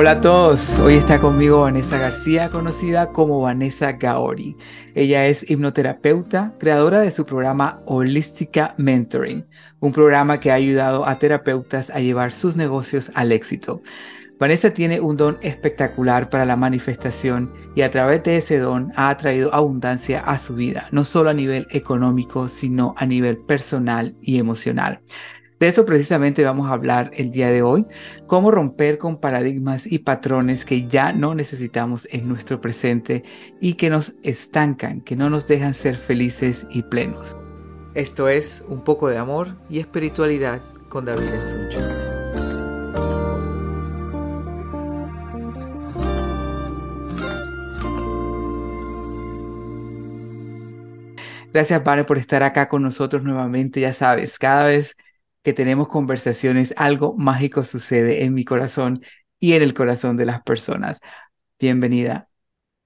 Hola a todos, hoy está conmigo Vanessa García, conocida como Vanessa Gaori. Ella es hipnoterapeuta, creadora de su programa Holística Mentoring, un programa que ha ayudado a terapeutas a llevar sus negocios al éxito. Vanessa tiene un don espectacular para la manifestación y a través de ese don ha atraído abundancia a su vida, no solo a nivel económico, sino a nivel personal y emocional. De eso precisamente vamos a hablar el día de hoy, cómo romper con paradigmas y patrones que ya no necesitamos en nuestro presente y que nos estancan, que no nos dejan ser felices y plenos. Esto es Un poco de amor y espiritualidad con David Ensuncho. Gracias, Vane, por estar acá con nosotros nuevamente. Ya sabes, cada vez que tenemos conversaciones, algo mágico sucede en mi corazón y en el corazón de las personas. Bienvenida.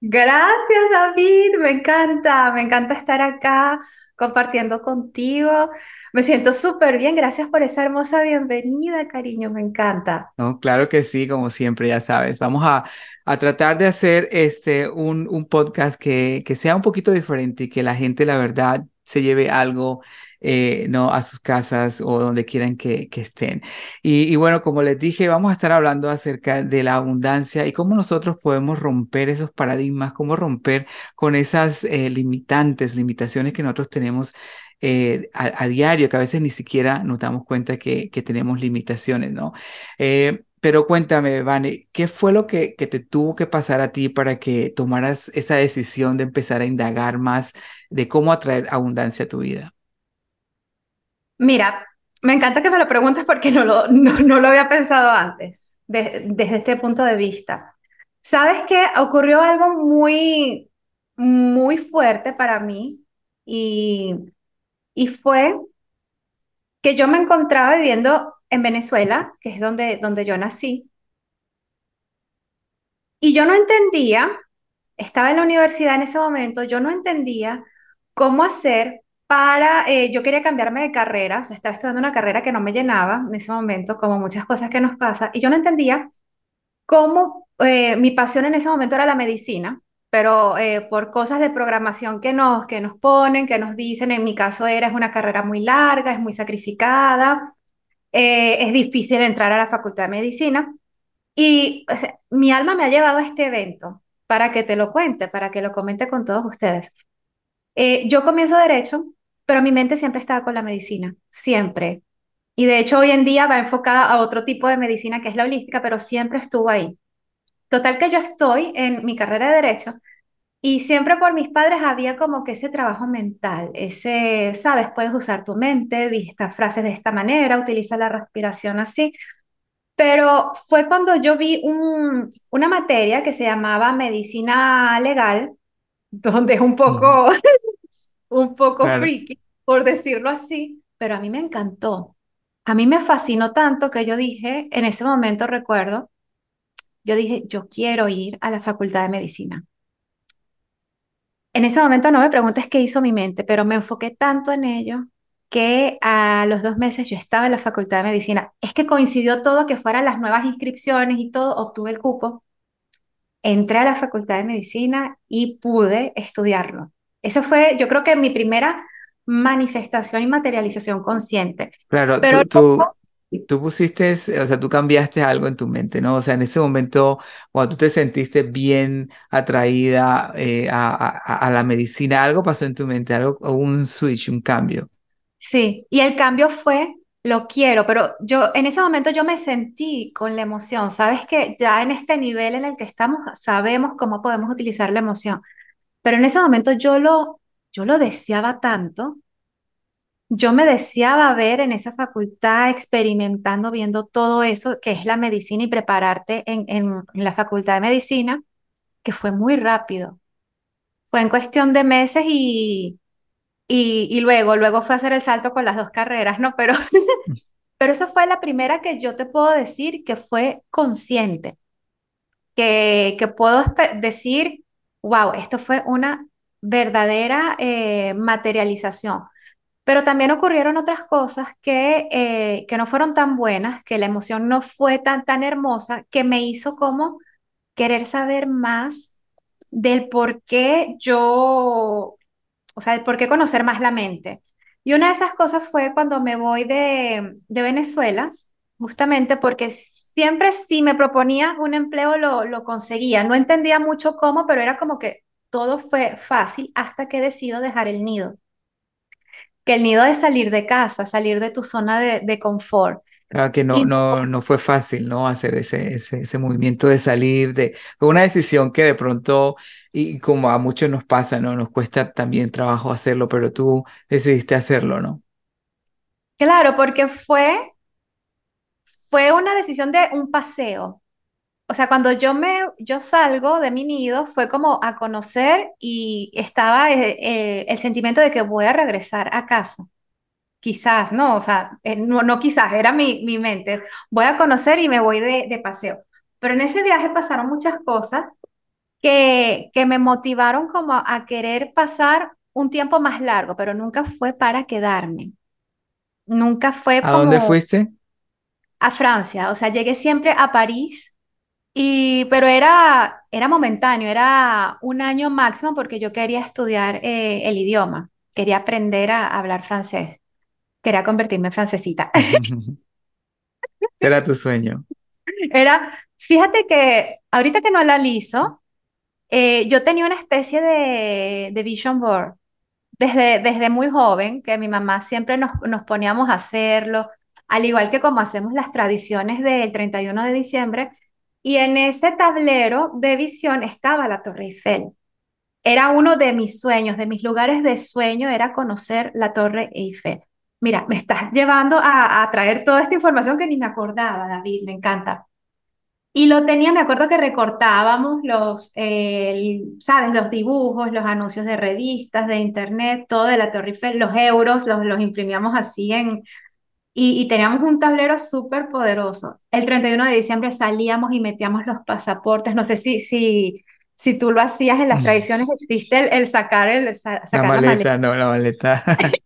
Gracias, David. Me encanta, me encanta estar acá compartiendo contigo. Me siento súper bien. Gracias por esa hermosa bienvenida, cariño. Me encanta. No, claro que sí, como siempre, ya sabes. Vamos a, a tratar de hacer este, un, un podcast que, que sea un poquito diferente y que la gente, la verdad, se lleve algo eh, ¿no? a sus casas o donde quieran que, estén. Y, bueno, como les dije, vamos a estar hablando acerca de la abundancia y cómo nosotros podemos romper esos paradigmas, cómo romper con esas eh, limitantes, limitaciones que nosotros tenemos eh, a, diario, que a veces ni siquiera nos damos cuenta que, que tenemos limitaciones, ¿no? pero cuéntame, Vane, ¿qué fue lo que, que, te tuvo que pasar a ti para que tomaras esa decisión de empezar a indagar más de cómo atraer abundancia a tu vida? Mira, me encanta que me lo preguntes porque no lo, no, lo había pensado antes, desde este punto de vista. ¿Sabes qué? Ocurrió algo muy, muy fuerte para mí y, y fue que yo me encontraba viviendo en Venezuela, que es donde, donde yo nací, y yo no entendía, estaba en la universidad en ese momento, yo no entendía cómo hacer para, eh, yo quería cambiarme de carrera, o sea, estaba estudiando una carrera que no me llenaba en ese momento, como muchas cosas que nos pasa, y yo no entendía cómo eh, mi pasión en ese momento era la medicina, pero eh, por cosas de programación que nos, que nos ponen, que nos dicen, en mi caso era, es una carrera muy larga, es muy sacrificada, es difícil entrar a la facultad de medicina, y mi alma me ha llevado a este evento para que te lo cuente, para que lo comente con todos ustedes. yo comienzo derecho pero mi mente siempre estaba con la medicina, siempre. Y de hecho hoy en día va enfocada a otro tipo de medicina que es la holística, pero siempre estuvo ahí. Total que yo estoy en mi carrera de derecho y siempre por mis padres había como que ese trabajo mental, ese, sabes, puedes usar tu mente, di estas frases de esta manera, utiliza la respiración así. Pero fue cuando yo vi un, una materia que se llamaba medicina legal, donde es un poco, un poco freaky, por decirlo así, pero a mí me encantó. A mí me fascinó tanto que yo dije, en ese momento recuerdo, yo dije, yo quiero ir a la facultad de medicina. En ese momento no me preguntes qué hizo mi mente, pero me enfoqué tanto en ello que a los dos meses yo estaba en la facultad de medicina. Es que coincidió todo que fueran las nuevas inscripciones y todo, obtuve el cupo, entré a la facultad de medicina y pude estudiarlo. Eso fue, yo creo que mi primera manifestación y materialización consciente. Claro, Pero tú, tú, pusiste, o sea, tú cambiaste algo en tu mente, ¿no? O sea, en ese momento, cuando tú te sentiste bien atraída eh, a, la medicina, algo pasó en tu mente, algo, un switch, un cambio. Sí, y el cambio fue, lo quiero, pero yo en ese momento yo me sentí con la emoción, sabes que ya en este nivel en el que estamos sabemos cómo podemos utilizar la emoción. Pero en ese momento yo lo, yo lo deseaba tanto. Yo me deseaba ver en esa facultad experimentando, viendo todo eso que es la medicina y prepararte en, en, la facultad de medicina, que fue muy rápido. Fue en cuestión de meses y, y, luego, luego fue a hacer el salto con las dos carreras, ¿no? Pero, pero esa fue la primera que yo te puedo decir que fue consciente, que, que puedo wow, esto fue una verdadera eh, materialización. Pero también ocurrieron otras cosas que, eh, que no fueron tan buenas, que la emoción no fue tan, tan hermosa, que me hizo como querer saber más del por qué yo, o sea, el por qué conocer más la mente. Y una de esas cosas fue cuando me voy de, de Venezuela, justamente porque siempre si me proponía un empleo lo, lo conseguía. No entendía mucho cómo, pero era como que todo fue fácil hasta que decido dejar el nido que el nido es salir de casa, salir de tu zona de, de confort. Claro que no, Y no, no fue fácil, ¿no? Hacer ese, ese, ese movimiento de salir de, fue una decisión que de pronto, y como a muchos nos pasa, ¿no? Nos cuesta también trabajo hacerlo, pero tú decidiste hacerlo, ¿no? claro, porque fue, fue una decisión de un paseo. O sea, cuando yo me, yo salgo de mi nido, fue como a conocer y estaba eh, eh, el sentimiento de que voy a regresar a casa. Quizás, no, o sea, eh, no, no quizás, era mi, mi mente. Voy a conocer y me voy de, de paseo. Pero en ese viaje pasaron muchas cosas que, que me motivaron como a querer pasar un tiempo más largo, pero nunca fue para quedarme. Nunca fue ¿A dónde fuiste? A Francia. O sea, llegué siempre a París y, pero era, era momentáneo, era un año máximo porque yo quería estudiar eh, el idioma, quería aprender a hablar francés, quería convertirme en francesita. Será tu sueño. Era, fíjate que ahorita que no la analizo, eh, yo tenía una especie de, de vision board desde, desde muy joven, que mi mamá siempre nos, nos poníamos a hacerlo, al igual que como hacemos las tradiciones del 31 de diciembre, y en ese tablero de visión estaba la Torre Eiffel. Era uno de mis sueños, de mis lugares de sueño, era conocer la Torre Eiffel. Mira, me estás llevando a, traer toda esta información que ni me acordaba, David, me encanta. Y lo tenía, me acuerdo que recortábamos los, eh, ¿sabes? Los dibujos, los anuncios de revistas, de internet, todo de la Torre Eiffel, los euros, los, los imprimíamos así en, y, y teníamos un tablero súper poderoso. El 31 de diciembre salíamos y metíamos los pasaportes. No sé si, si, si tú lo hacías en las tradiciones, existe el, el sacar, el, sa- La sacar la maleta. maleta, no, la maleta.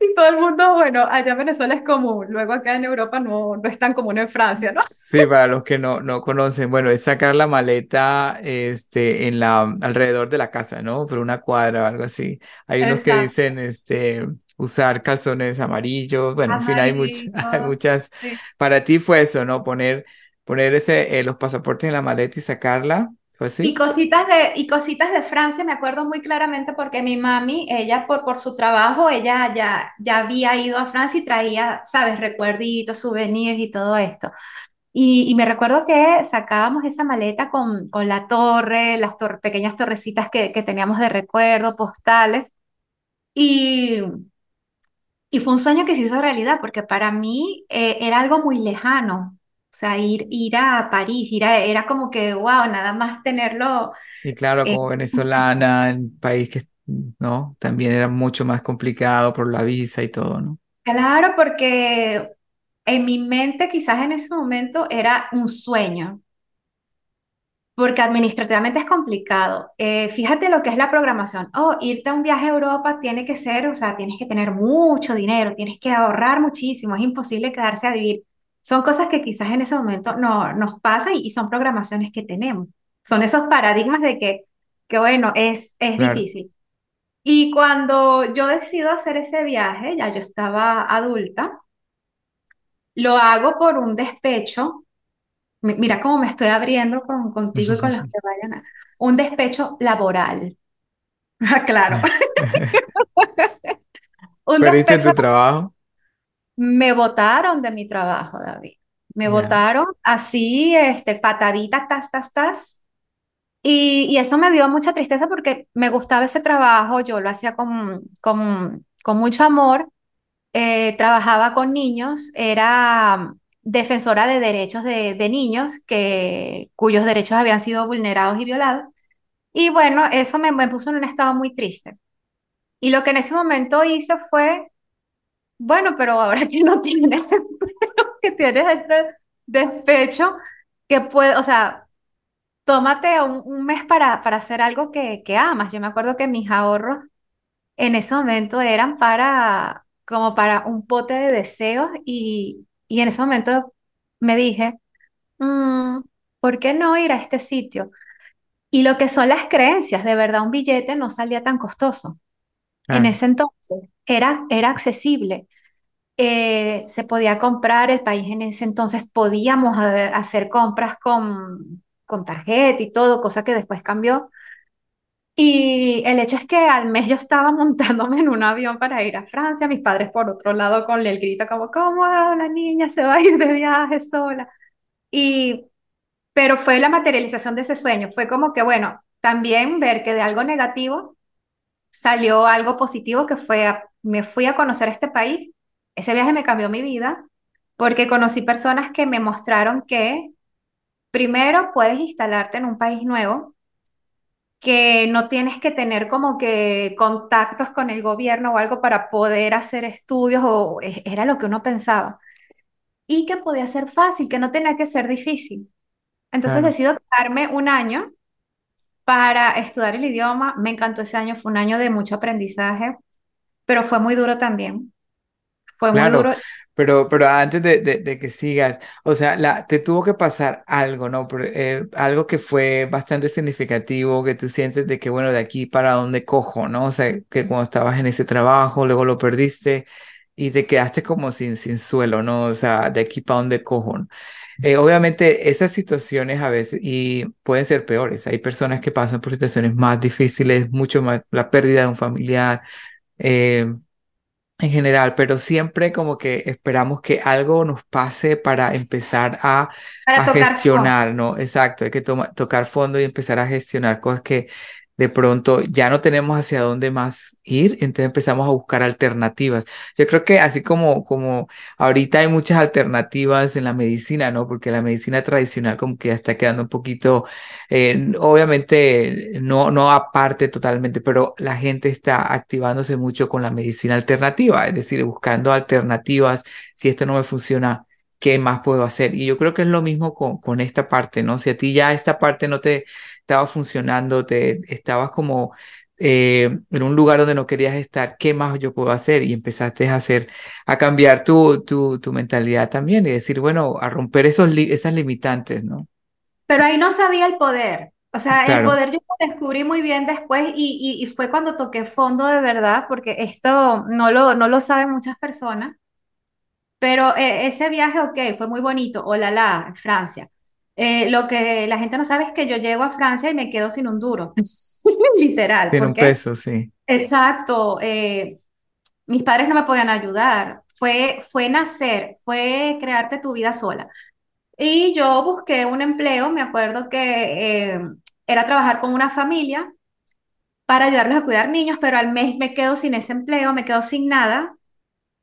Y todo el mundo, bueno, allá en Venezuela es común, luego acá en Europa no, no es tan común en Francia, ¿no? Sí, para los que no, no conocen, bueno, es sacar la maleta este, en la, alrededor de la casa, ¿no? Por una cuadra o algo así. Hay unos que Exacto. dicen este, usar calzones amarillos, bueno, en fin, hay, much- hay Amarillo, muchas. sí. Para ti fue eso, ¿no? Poner, poner ese, eh, los pasaportes en la maleta y sacarla, ¿fue Y cositas de, y cositas de Francia, me acuerdo muy claramente porque mi mami, ella por, por su trabajo, ella ya, ya había ido a Francia y traía, sabes, recuerditos, souvenirs y todo esto. Y, y me recuerdo que sacábamos esa maleta con, con la torre, las tor- pequeñas torrecitas que, que teníamos de recuerdo, postales. Y, y fue un sueño que se hizo realidad porque para mí eh, era algo muy lejano. O sea, ir, ir a París, ir a- era como que, wow, nada más tenerlo. Y claro, eh, como venezolana, en país que, ¿no? También era mucho más complicado por la visa y todo, ¿no? claro, porque en mi mente quizás en ese momento era un sueño. Porque administrativamente es complicado. Eh, fíjate lo que es la programación. Oh, irte a un viaje a Europa tiene que ser, o sea, tienes que tener mucho dinero, tienes que ahorrar muchísimo, es imposible quedarse a vivir. Son cosas que quizás en ese momento no nos pasan y, y son programaciones que tenemos. Son esos paradigmas de que, que bueno, es, es Claro. difícil. Y cuando yo decido hacer ese viaje, ya yo estaba adulta, lo hago por un despecho Mira cómo me estoy abriendo con, contigo y con los que vayan a... Un despecho laboral. Ah, Claro, un ¿Perdiste despecho. tu trabajo? Me botaron de mi trabajo, David. Me Ya. botaron así, este, patadita, tas, tas, tas. Y, y eso me dio mucha tristeza porque me gustaba ese trabajo, yo lo hacía con, con, con mucho amor, eh, trabajaba con niños, era defensora de derechos de, de niños que, cuyos derechos habían sido vulnerados y violados. Y bueno, eso me, me puso en un estado muy triste. Y lo que en ese momento hice fue, bueno, pero ahora que no tienes, que tienes este despecho, que puede, o sea, tómate un, un mes para, para hacer algo que, que amas. Yo me acuerdo que mis ahorros en ese momento eran para, como para un pote de deseos y, y en ese momento me dije, "Mm, ¿por qué no ir a este sitio? Y lo que son las creencias, de verdad, un billete no salía tan costoso. En Claro, ese entonces era, era accesible. Eh, se podía comprar, el país en ese entonces podíamos eh, hacer compras con, con tarjeta y todo, cosa que después cambió. Y el hecho es que al mes yo estaba montándome en un avión para ir a Francia, mis padres por otro lado con el grito como, ¿cómo la niña se va a ir de viaje sola? Y, pero fue la materialización de ese sueño, fue como que, bueno, también ver que de algo negativo salió algo positivo que fue, me fui a conocer este país, ese viaje me cambió mi vida porque conocí personas que me mostraron que primero puedes instalarte en un país nuevo que no tienes que tener como que contactos con el gobierno o algo para poder hacer estudios, o e- era lo que uno pensaba, y que podía ser fácil, que no tenía que ser difícil. Entonces claro. decido quedarme un año para estudiar el idioma. Me encantó ese año, fue un año de mucho aprendizaje, pero fue muy duro también. Fue muy Claro, duro. Pero, pero antes de, de- de que sigas, o sea, la, te tuvo que pasar algo, ¿no? Eh, algo que fue bastante significativo, que tú sientes de que, bueno, de aquí para dónde cojo, ¿no? O sea, que cuando estabas en ese trabajo, luego lo perdiste y te quedaste como sin, sin suelo, ¿no? O sea, de aquí para dónde cojo, ¿no? Eh, obviamente esas situaciones a veces y pueden ser peores. Hay personas que pasan por situaciones más difíciles, mucho más, la pérdida de un familiar. eh, en general, pero siempre como que esperamos que algo nos pase para empezar a, Para a tocar fondo. gestionar, ¿no? Exacto, hay que tocar fondo y empezar a gestionar cosas que de pronto ya no tenemos hacia dónde más ir, entonces empezamos a buscar alternativas. Yo creo que así como, como ahorita hay muchas alternativas en la medicina, ¿no? Porque la medicina tradicional como que ya está quedando un poquito eh, obviamente no, no aparte totalmente, pero la gente está activándose mucho con la medicina alternativa, es decir, buscando alternativas. Si esto no me funciona, ¿qué más puedo hacer? Y yo creo que es lo mismo con, con esta parte, ¿no? Si a ti ya esta parte no te estaba funcionando, te estabas como eh, en un lugar donde no querías estar, ¿qué más yo puedo hacer? Y empezaste a hacer, a cambiar tu, tu, tu mentalidad también y decir, bueno, a romper esos, li- esas limitantes, ¿no? Pero ahí no sabía el poder. O sea, el Claro. poder yo lo descubrí muy bien después y, y, y fue cuando toqué fondo de verdad, porque esto no lo, no lo saben muchas personas, pero eh, ese viaje, ok, fue muy bonito, oh la la, en Francia. Eh, lo que la gente no sabe es que yo llego a Francia y me quedo sin un duro, literal, Tiene un peso, sí. exacto, eh, mis padres no me podían ayudar, fue, fue nacer, fue crearte tu vida sola. Y yo busqué un empleo, me acuerdo que eh, era trabajar con una familia para ayudarlos a cuidar niños, pero al mes me quedo sin ese empleo, me quedo sin nada,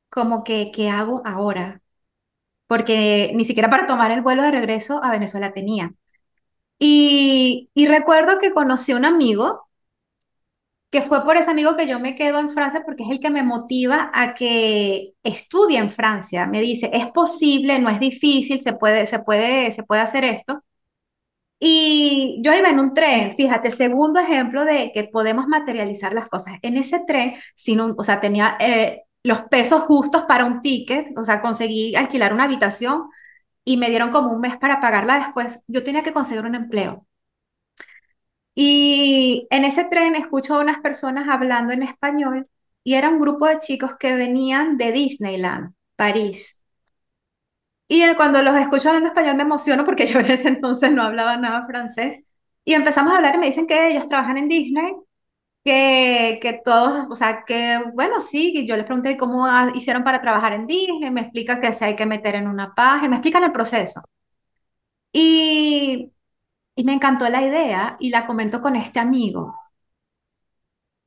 como que, ¿qué hago ahora? Porque ni siquiera para tomar el vuelo de regreso a Venezuela tenía. Y, y recuerdo que conocí a un amigo, que fue por ese amigo que yo me quedo en Francia, porque es el que me motiva a que estudie en Francia. Me dice, es posible, no es difícil, se puede, se puede, se puede hacer esto. Y yo iba en un tren, fíjate, segundo ejemplo de que podemos materializar las cosas. En ese tren, sin un- o sea, tenía eh, los pesos justos para un ticket, o sea, conseguí alquilar una habitación y me dieron como un mes para pagarla después. Yo tenía que conseguir un empleo. Y en ese tren escucho a unas personas hablando en español y era un grupo de chicos que venían de Disneyland, París. Y cuando los escucho hablando español me emociono porque yo en ese entonces no hablaba nada francés. Y empezamos a hablar y me dicen que ellos trabajan en Disney, que, que todos, o sea, que bueno, sí, yo les pregunté cómo hicieron para trabajar en Disney, me explica que se hay que meter en una página, me explican el proceso. Y, y me encantó la idea y la comento con este amigo.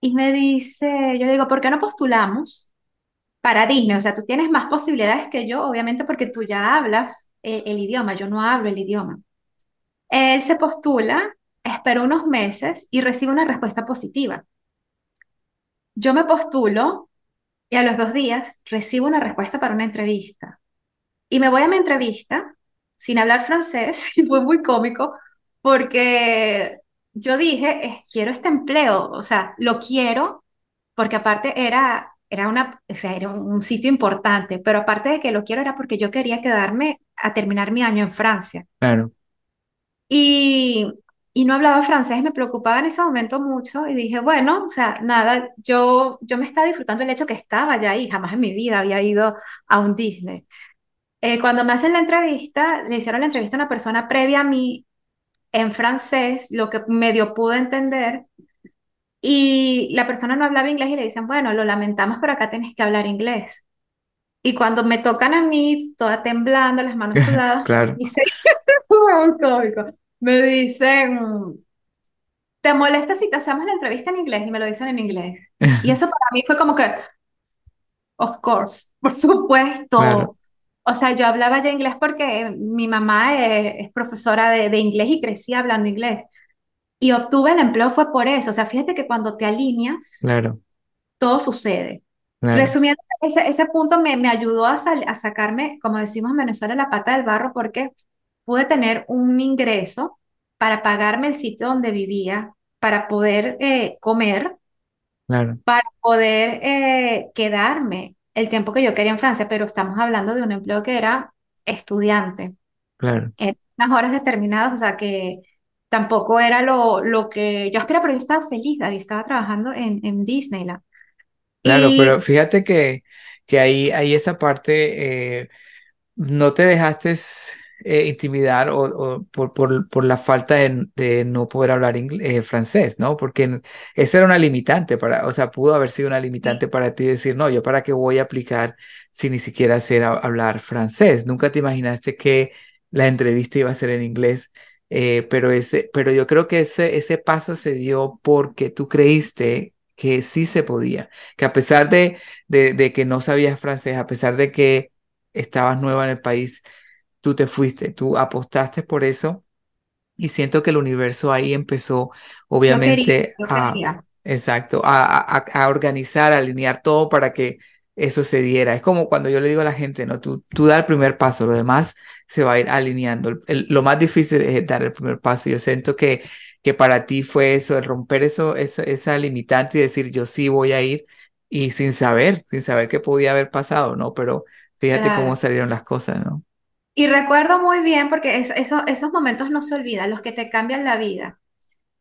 Y me dice, yo digo, ¿por qué no postulamos para Disney? O sea, tú tienes más posibilidades que yo, obviamente porque tú ya hablas eh, el idioma, yo no hablo el idioma. Él se postula, espera unos meses y recibe una respuesta positiva. Yo me postulo y a los dos días recibo una respuesta para una entrevista. Y me voy a mi entrevista sin hablar francés y fue muy cómico porque yo dije, "Es- quiero este empleo, o sea, lo quiero porque aparte era, era, una, o sea, era un sitio importante, pero aparte de que lo quiero era porque yo quería quedarme a terminar mi año en Francia. Claro, Y, y no hablaba francés, me preocupaba en ese momento mucho y dije, bueno, o sea, nada, yo, yo me estaba disfrutando el hecho que estaba ya ahí, jamás en mi vida había ido a un Disney. Eh, cuando me hacen la entrevista, le hicieron la entrevista a una persona previa a mí en francés, lo que medio pude entender, y la persona no hablaba inglés y le dicen, bueno, lo lamentamos, pero acá tienes que hablar inglés. Y cuando me tocan a mí, toda temblando, las manos sudadas, claro, dice, me dicen, ¿te molesta si te hacemos la entrevista en inglés? Y me lo dicen en inglés. Y eso para mí fue como que, of course, por claro, supuesto. O sea, yo hablaba ya inglés porque mi mamá es, es profesora de, de inglés y crecí hablando inglés. Y obtuve el empleo fue por eso. O sea, fíjate que cuando te alineas, claro, todo sucede. claro, Resumiendo, ese, ese punto me, me ayudó a, sal- a sacarme, como decimos en Venezuela, la pata del barro porque pude tener un ingreso para pagarme el sitio donde vivía, para poder eh, comer, claro, para poder eh, quedarme el tiempo que yo quería en Francia, pero estamos hablando de un empleo que era estudiante, claro. en unas horas determinadas, o sea que tampoco era lo, lo que yo aspiraba, pero yo estaba feliz, David, estaba trabajando en, en Disneyland. Claro, Y pero fíjate que, que ahí, ahí esa parte, eh, no te dejaste eh, intimidar o, o por, por, por la falta de, de no poder hablar eh, francés, ¿no? Porque esa era una limitante para, o sea, pudo haber sido una limitante para ti decir, no, yo para qué voy a aplicar si ni siquiera sé ha- hablar francés. Nunca te imaginaste que la entrevista iba a ser en inglés. eh, pero ese, pero yo creo que ese, ese paso se dio porque tú creíste que sí se podía, que a pesar de, de, de que no sabías francés, a pesar de que estabas nueva en el país, tú te fuiste, tú apostaste por eso y siento que el universo ahí empezó, yo quería, obviamente, a, exacto, a, a, a- a organizar, a alinear todo para que eso se diera. Es como cuando yo le digo a la gente, no, tú, tú da el primer paso, lo demás se va a ir alineando. El- el- lo más difícil es dar el primer paso. Yo siento que, que para ti fue eso, el romper eso, esa, esa limitante y decir, yo sí voy a ir y sin saber, sin saber qué podía haber pasado, ¿no? Pero fíjate cómo salieron las cosas, ¿no? Y recuerdo muy bien, porque es- eso- esos momentos no se olvidan, los que te cambian la vida.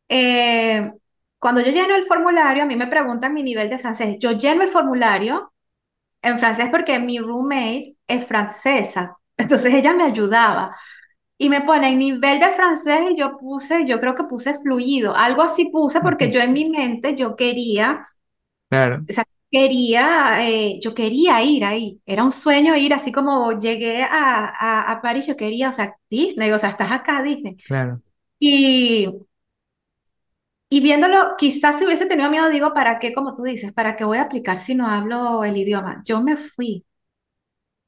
Eh, cuando yo lleno el formulario, a mí me preguntan mi nivel de francés. Yo lleno el formulario en francés porque mi roommate es francesa, entonces ella me ayudaba. Y me pone en nivel de francés y yo puse, yo creo que puse fluido, algo así puse porque yo en mi mente yo quería Claro, o sea, quería, eh, yo quería ir ahí, era un sueño ir, así como llegué a, a, a París, yo quería, o sea, Disney, o sea, estás acá, Disney. claro, Y, y viéndolo, quizás si hubiese tenido miedo, digo, ¿para qué, como tú dices, para qué voy a aplicar si no hablo el idioma? Yo me fui,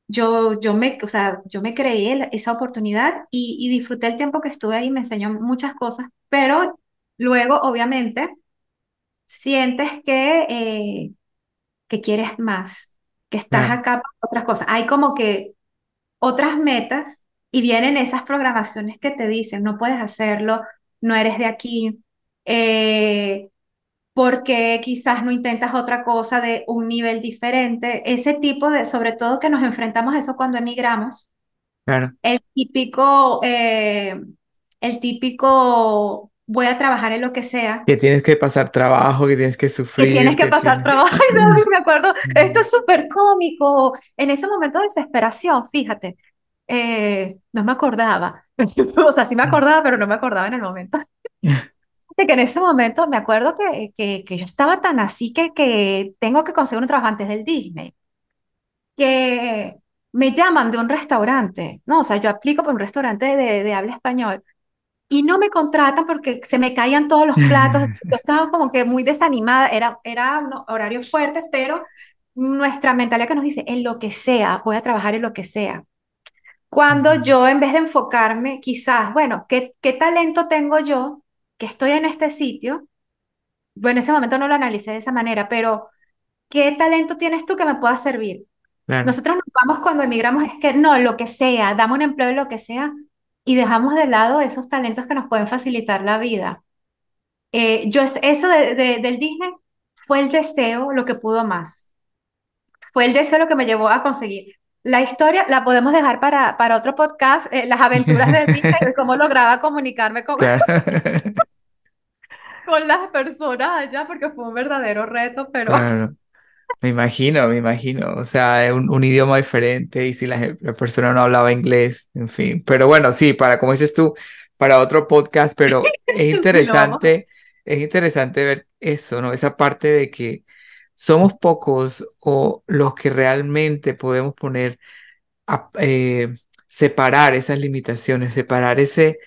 yo, yo me, o sea, yo me creí el- esa oportunidad y, y disfruté el tiempo que estuve ahí, me enseñó muchas cosas, pero luego, obviamente, sientes que... eh, que quieres más, que estás claro, acá para otras cosas. Hay como que otras metas y vienen esas programaciones que te dicen, no puedes hacerlo, no eres de aquí, eh, porque quizás no intentas otra cosa de un nivel diferente. Ese tipo de, sobre todo que nos enfrentamos a eso cuando emigramos, claro. el típico, eh, el típico, voy a trabajar en lo que sea Que tienes que pasar trabajo, que tienes que que tienes sufrir, que que pasar tienes... trabajo. No, me acuerdo, esto es súper cómico. En ese momento de desesperación, fíjate, eh, no me acordaba. O sea, sí me acordaba, pero no me acordaba en el momento. De que en ese momento me acuerdo que, que, que yo estaba tan así que, que tengo que conseguir un trabajo antes del Disney, que me llaman de un restaurante, ¿no? O sea, yo aplico por un restaurante de, de habla español y no me contratan porque se me caían todos los platos. Yo estaba como que muy desanimada, era, era unos horarios fuertes, pero nuestra mentalidad que nos dice, en lo que sea, voy a trabajar en lo que sea. Cuando yo, en vez de enfocarme, quizás, bueno, ¿qué, qué talento tengo yo que estoy en este sitio? Bueno, en ese momento no lo analicé de esa manera, pero ¿qué talento tienes tú que me pueda servir? Claro, Nosotros nos vamos cuando emigramos, es que no, lo que sea, dame un empleo en lo que sea y dejamos de lado esos talentos que nos pueden facilitar la vida. Eh, yo es, eso de, de- del Disney fue el deseo lo que pudo más. Fue el deseo lo que me llevó a conseguir. La historia la podemos dejar para, para otro podcast, eh, las aventuras de Disney, cómo lograba comunicarme con, Claro, con las personas allá, porque fue un verdadero reto, pero claro. Me imagino, me imagino. O sea, es un, un idioma diferente y si la, la persona no hablaba inglés, en fin. Pero bueno, sí, para, como dices tú, para otro podcast, pero es interesante, es interesante ver eso, ¿no? Esa parte de que somos pocos o los que realmente podemos poner a- eh, separar esas limitaciones, separar ese,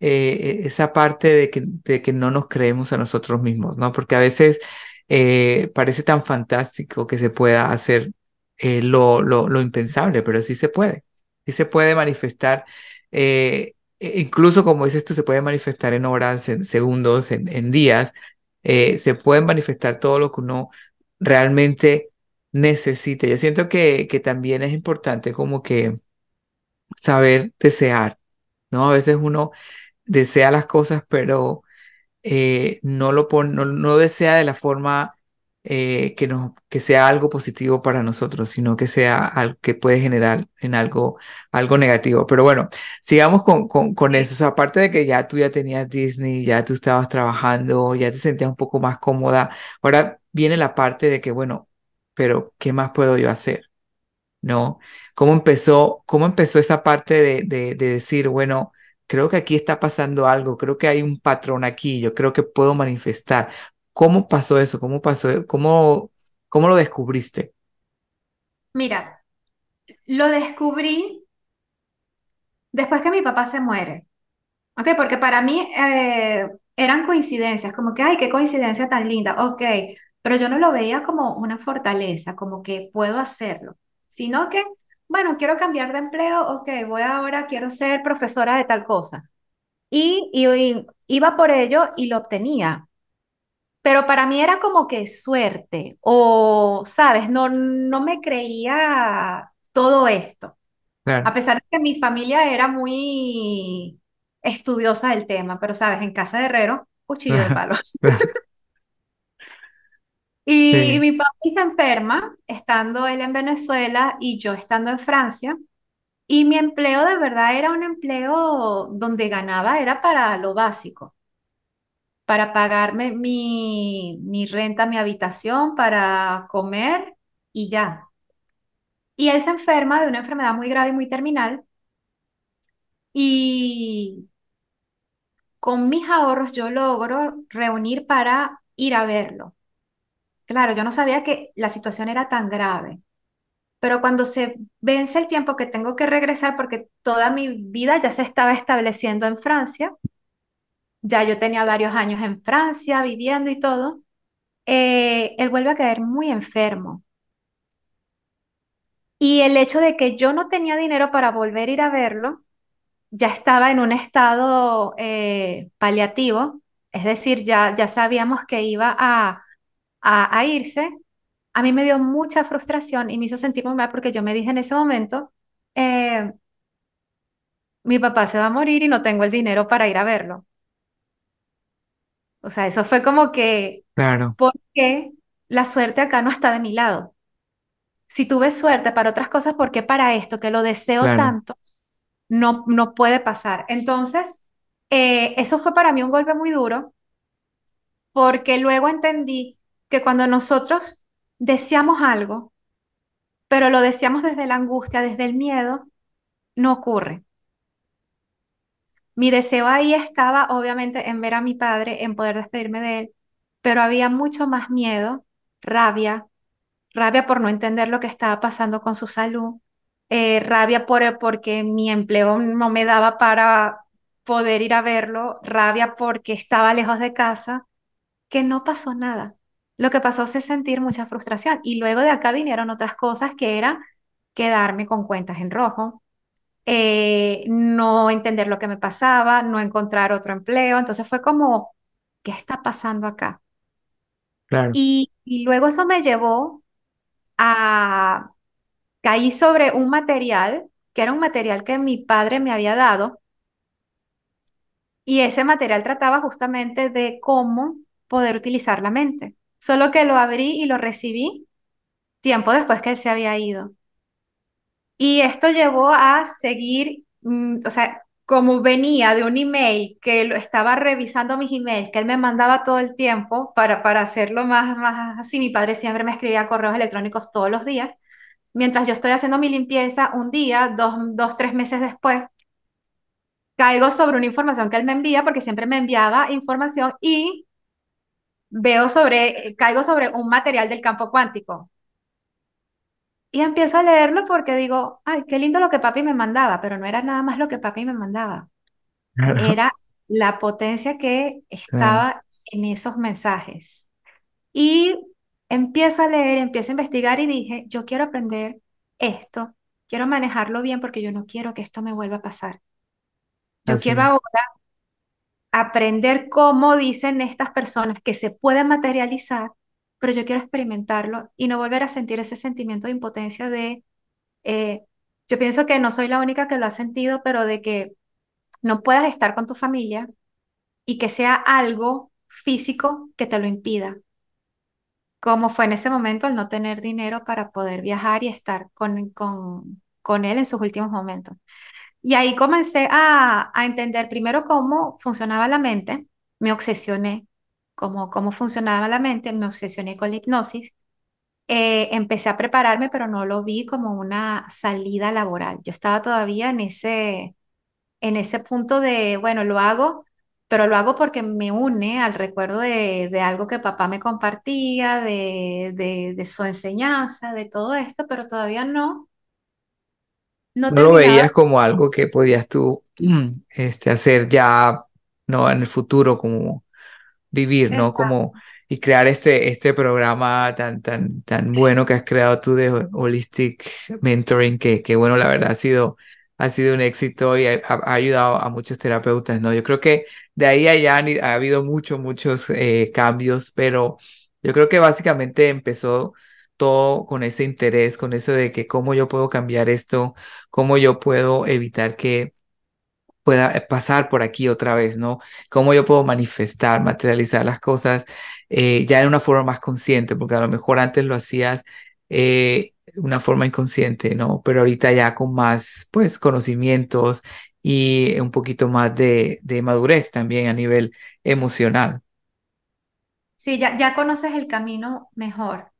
eh, esa parte de que, de que no nos creemos a nosotros mismos, ¿no? Porque a veces eh, parece tan fantástico que se pueda hacer eh, lo, lo, lo impensable, pero sí se puede, sí se puede manifestar. eh, e- incluso como dices tú, se puede manifestar en horas, en segundos, en, días, se puede manifestar todo lo que uno realmente necesite. Yo siento que, que también es importante como que saber desear, ¿no? A veces uno desea las cosas, pero eh, no lo pone, no, no desea de la forma eh, que, nos, que sea algo positivo para nosotros, sino que sea algo que puede generar en algo, algo negativo. Pero bueno, sigamos con, con, con eso. Aparte de que ya tú ya tenías Disney, ya tú estabas trabajando, ya te sentías un poco más cómoda, ahora viene la parte de que, bueno, pero ¿qué más puedo yo hacer? ¿no? ¿Cómo empezó, cómo empezó esa parte de, de, de decir, bueno, creo que aquí está pasando algo, creo que hay un patrón aquí, yo creo que puedo manifestar. ¿Cómo pasó eso? ¿Cómo pasó? ¿Cómo, cómo lo descubriste? Mira, lo descubrí después que mi papá se muere. Ok, porque para mí eh, eran coincidencias, como que, ay, qué coincidencia tan linda, ok, pero yo no lo veía como una fortaleza, como que puedo hacerlo, sino que, bueno, quiero cambiar de empleo, ok, voy ahora, quiero ser profesora de tal cosa. Y, y, y iba por ello y lo obtenía, pero para mí era como que suerte, o, sabes, no, no me creía todo esto. A Claro, pesar de que mi familia era muy estudiosa del tema, pero sabes, en casa de herrero, cuchillo de palo. Y mi papá se enferma, estando él en Venezuela y yo estando en Francia. Y mi empleo de verdad era un empleo donde ganaba, era para lo básico, para pagarme mi, mi renta, mi habitación, para comer y ya. Y él se enferma de una enfermedad muy grave y muy terminal. Y con mis ahorros yo logro reunir para ir a verlo. Claro, yo no sabía que la situación era tan grave, pero cuando se vence el tiempo que tengo que regresar, porque toda mi vida ya se estaba estableciendo en Francia, ya yo tenía varios años en Francia viviendo y todo, eh, él vuelve a caer muy enfermo. Y el hecho de que yo no tenía dinero para volver a ir a verlo, ya estaba en un estado eh, paliativo, es decir, ya, ya sabíamos que iba a a, a irse, a mí me dio mucha frustración y me hizo sentir muy mal porque yo me dije en ese momento, eh, mi papá se va a morir y no tengo el dinero para ir a verlo. O sea, eso fue como que, claro, ¿por qué la suerte acá no está de mi lado? Si tuve suerte para otras cosas, ¿por qué para esto, que lo deseo claro, tanto, no, no puede pasar? Entonces, eh, eso fue para mí un golpe muy duro porque luego entendí que cuando nosotros deseamos algo, pero lo deseamos desde la angustia, desde el miedo, no ocurre. Mi deseo ahí estaba, obviamente, en ver a mi padre, en poder despedirme de él, pero había mucho más miedo, rabia, rabia por no entender lo que estaba pasando con su salud, eh, rabia por, porque mi empleo no me daba para poder ir a verlo, rabia porque estaba lejos de casa, que no pasó nada. Lo que pasó fue sentir mucha frustración y luego de acá vinieron otras cosas que era quedarme con cuentas en rojo, eh, no entender lo que me pasaba, no encontrar otro empleo. Entonces fue como, ¿qué está pasando acá? claro, Y, y luego eso me llevó a, caí sobre un material, que era un material que mi padre me había dado, y ese material trataba justamente de cómo poder utilizar la mente. Solo que lo abrí y lo recibí tiempo después que él se había ido. Y esto llevó a seguir, mm, o sea, como venía de un email que lo estaba revisando mis emails, que él me mandaba todo el tiempo para, para hacerlo más, más así, mi padre siempre me escribía correos electrónicos todos los días. Mientras yo estoy haciendo mi limpieza, un día, dos, dos, tres meses después, caigo sobre una información que él me envía, porque siempre me enviaba información y veo sobre, caigo sobre un material del campo cuántico. Y empiezo a leerlo porque digo, ay, qué lindo lo que papi me mandaba, pero no era nada más lo que papi me mandaba. Era la potencia que estaba en esos mensajes. Y empiezo a leer, empiezo a investigar y dije, yo quiero aprender esto, quiero manejarlo bien porque yo no quiero que esto me vuelva a pasar. Yo quiero ahora aprender cómo dicen estas personas que se pueden materializar pero yo quiero experimentarlo y no volver a sentir ese sentimiento de impotencia de, eh, yo pienso que no soy la única que lo ha sentido, pero de que no puedas estar con tu familia y que sea algo físico que te lo impida, como fue en ese momento el no tener dinero para poder viajar y estar con, con, con él en sus últimos momentos. Y ahí comencé a, a entender primero cómo funcionaba la mente, me obsesioné cómo, cómo funcionaba la mente, me obsesioné con la hipnosis. Eh, empecé a prepararme, pero no lo vi como una salida laboral. Yo estaba todavía en ese, en ese punto de, bueno, lo hago, pero lo hago porque me une al recuerdo de, de algo que papá me compartía, de, de, de, su enseñanza, de todo esto, pero todavía no. No, no lo veías como algo que podías tú este, hacer ya, no, en el futuro, como vivir, ¿no? Como y crear este, este programa tan, tan, tan bueno que has creado tú de Holistic Mentoring, que, que bueno, la verdad ha sido, ha sido un éxito y ha, ayudado a muchos terapeutas, ¿no? Yo creo que de ahí allá ha habido muchos, muchos eh, cambios, pero yo creo que básicamente empezó con ese interés, con eso de que cómo yo puedo cambiar esto, cómo yo puedo evitar que pueda eh, pasar por aquí otra vez, ¿no? Cómo yo puedo manifestar, materializar las cosas eh, ya en una forma más consciente, porque a lo mejor antes lo hacías eh, de una forma inconsciente, ¿no? Pero ahorita ya con más, pues, conocimientos y un poquito más de, de madurez también a nivel emocional. Sí, ya, ya conoces el camino mejor.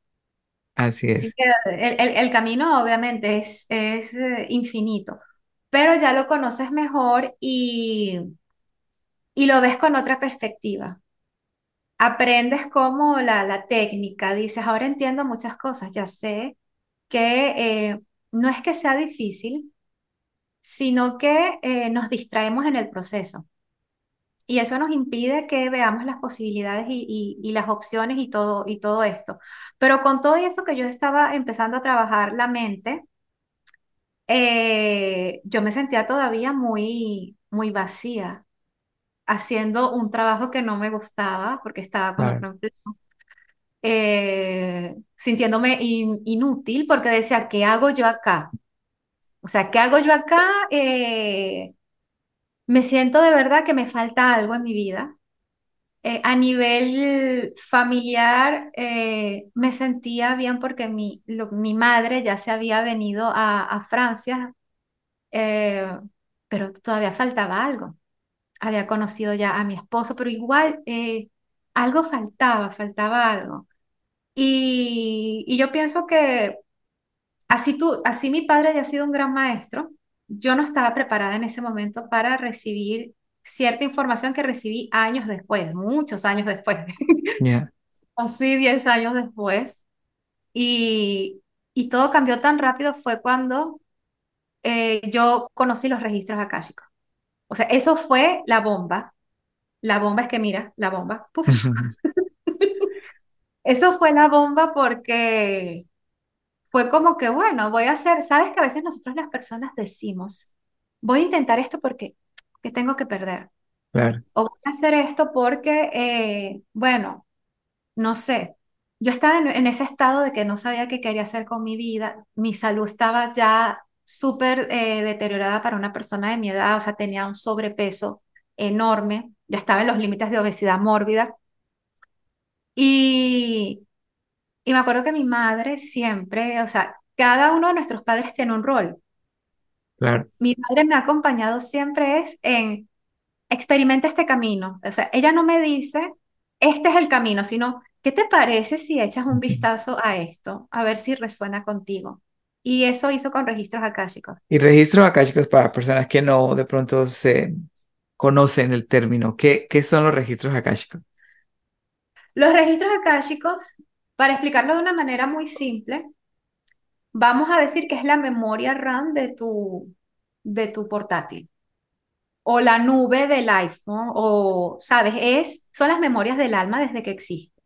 Así es. El, el, el camino obviamente es, es infinito pero ya lo conoces mejor y, y lo ves con otra perspectiva. Aprendes como la, la técnica, dices, ahora entiendo muchas cosas, ya sé que eh, no es que sea difícil, sino que eh, nos distraemos en el proceso. Y eso nos impide que veamos las posibilidades y, y, y, las opciones y todo, y todo esto. Pero con todo eso que yo estaba empezando a trabajar la mente, eh, yo me sentía todavía muy, muy vacía, haciendo un trabajo que no me gustaba porque estaba con otro empleo. Eh, sintiéndome inútil porque decía, ¿qué hago yo acá? O sea, ¿qué hago yo acá? Eh, me siento de verdad que me falta algo en mi vida. Eh, a nivel familiar, eh, me sentía bien porque mi, mi madre ya se había venido a, a Francia, eh, pero todavía faltaba algo. Había conocido ya a mi esposo, pero igual algo faltaba, faltaba algo. Y, y yo pienso que así, tú, así mi padre haya sido un gran maestro, yo no estaba preparada en ese momento para recibir cierta información que recibí años después, muchos años después, así 10 años después. Y, y, todo cambió tan rápido fue cuando eh, yo conocí los registros akáshicos. O sea, eso fue la bomba. La bomba es que mira, la bomba. eso fue la bomba porque fue como que, bueno, voy a hacer, sabes que a veces nosotros las personas decimos, voy a intentar esto porque que tengo que perder. Claro. O voy a hacer esto porque, eh, bueno, no sé. Yo estaba en, ese estado de que no sabía qué quería hacer con mi vida. Mi salud estaba ya súper eh, deteriorada para una persona de mi edad, o sea, tenía un sobrepeso enorme, ya estaba en los límites de obesidad mórbida. Y, y me acuerdo que mi madre siempre, o sea, cada uno de nuestros padres tiene un rol. Claro. Mi madre me ha acompañado siempre es en experimenta este camino. O sea, ella no me dice, este es el camino, sino, ¿qué te parece si echas un vistazo a esto? A ver si resuena contigo. Y eso hizo con registros akáshicos. Y registros akáshicos para personas que no de pronto se conocen el término. ¿Qué, qué son los registros akáshicos? Los registros akáshicos, para explicarlo de una manera muy simple, vamos a decir que es la memoria RAM de tu, de tu portátil o la nube del iPhone o, ¿sabes? Es, son las memorias del alma desde que existe.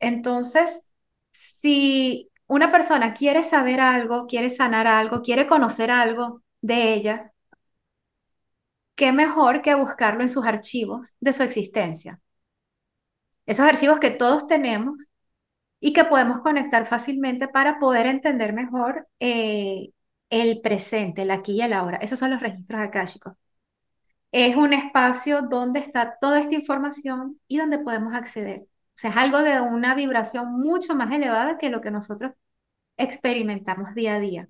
Entonces, si una persona quiere saber algo, quiere sanar algo, quiere conocer algo de ella, qué mejor que buscarlo en sus archivos de su existencia. Esos archivos que todos tenemos y que podemos conectar fácilmente para poder entender mejor eh, el presente, el aquí y el ahora. Esos son los registros akáshicos. Es un espacio donde está toda esta información y donde podemos acceder. O sea, es algo de una vibración mucho más elevada que lo que nosotros experimentamos día a día.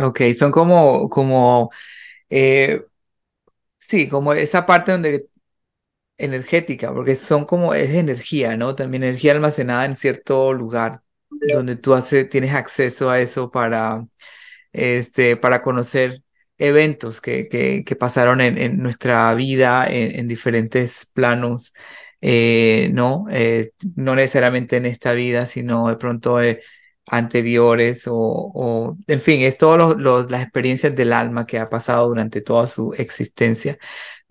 Ok, son como, como, eh, sí, como esa parte donde energética, porque son como, es energía, ¿no? También energía almacenada en cierto lugar donde tú hace, tienes acceso a eso para, este, para conocer eventos que, que, que pasaron en, en, nuestra vida en, en diferentes planos, eh, ¿no? Eh, no necesariamente en esta vida, sino de pronto eh, anteriores o, o, en fin, es todas las experiencias del alma que ha pasado durante toda su existencia.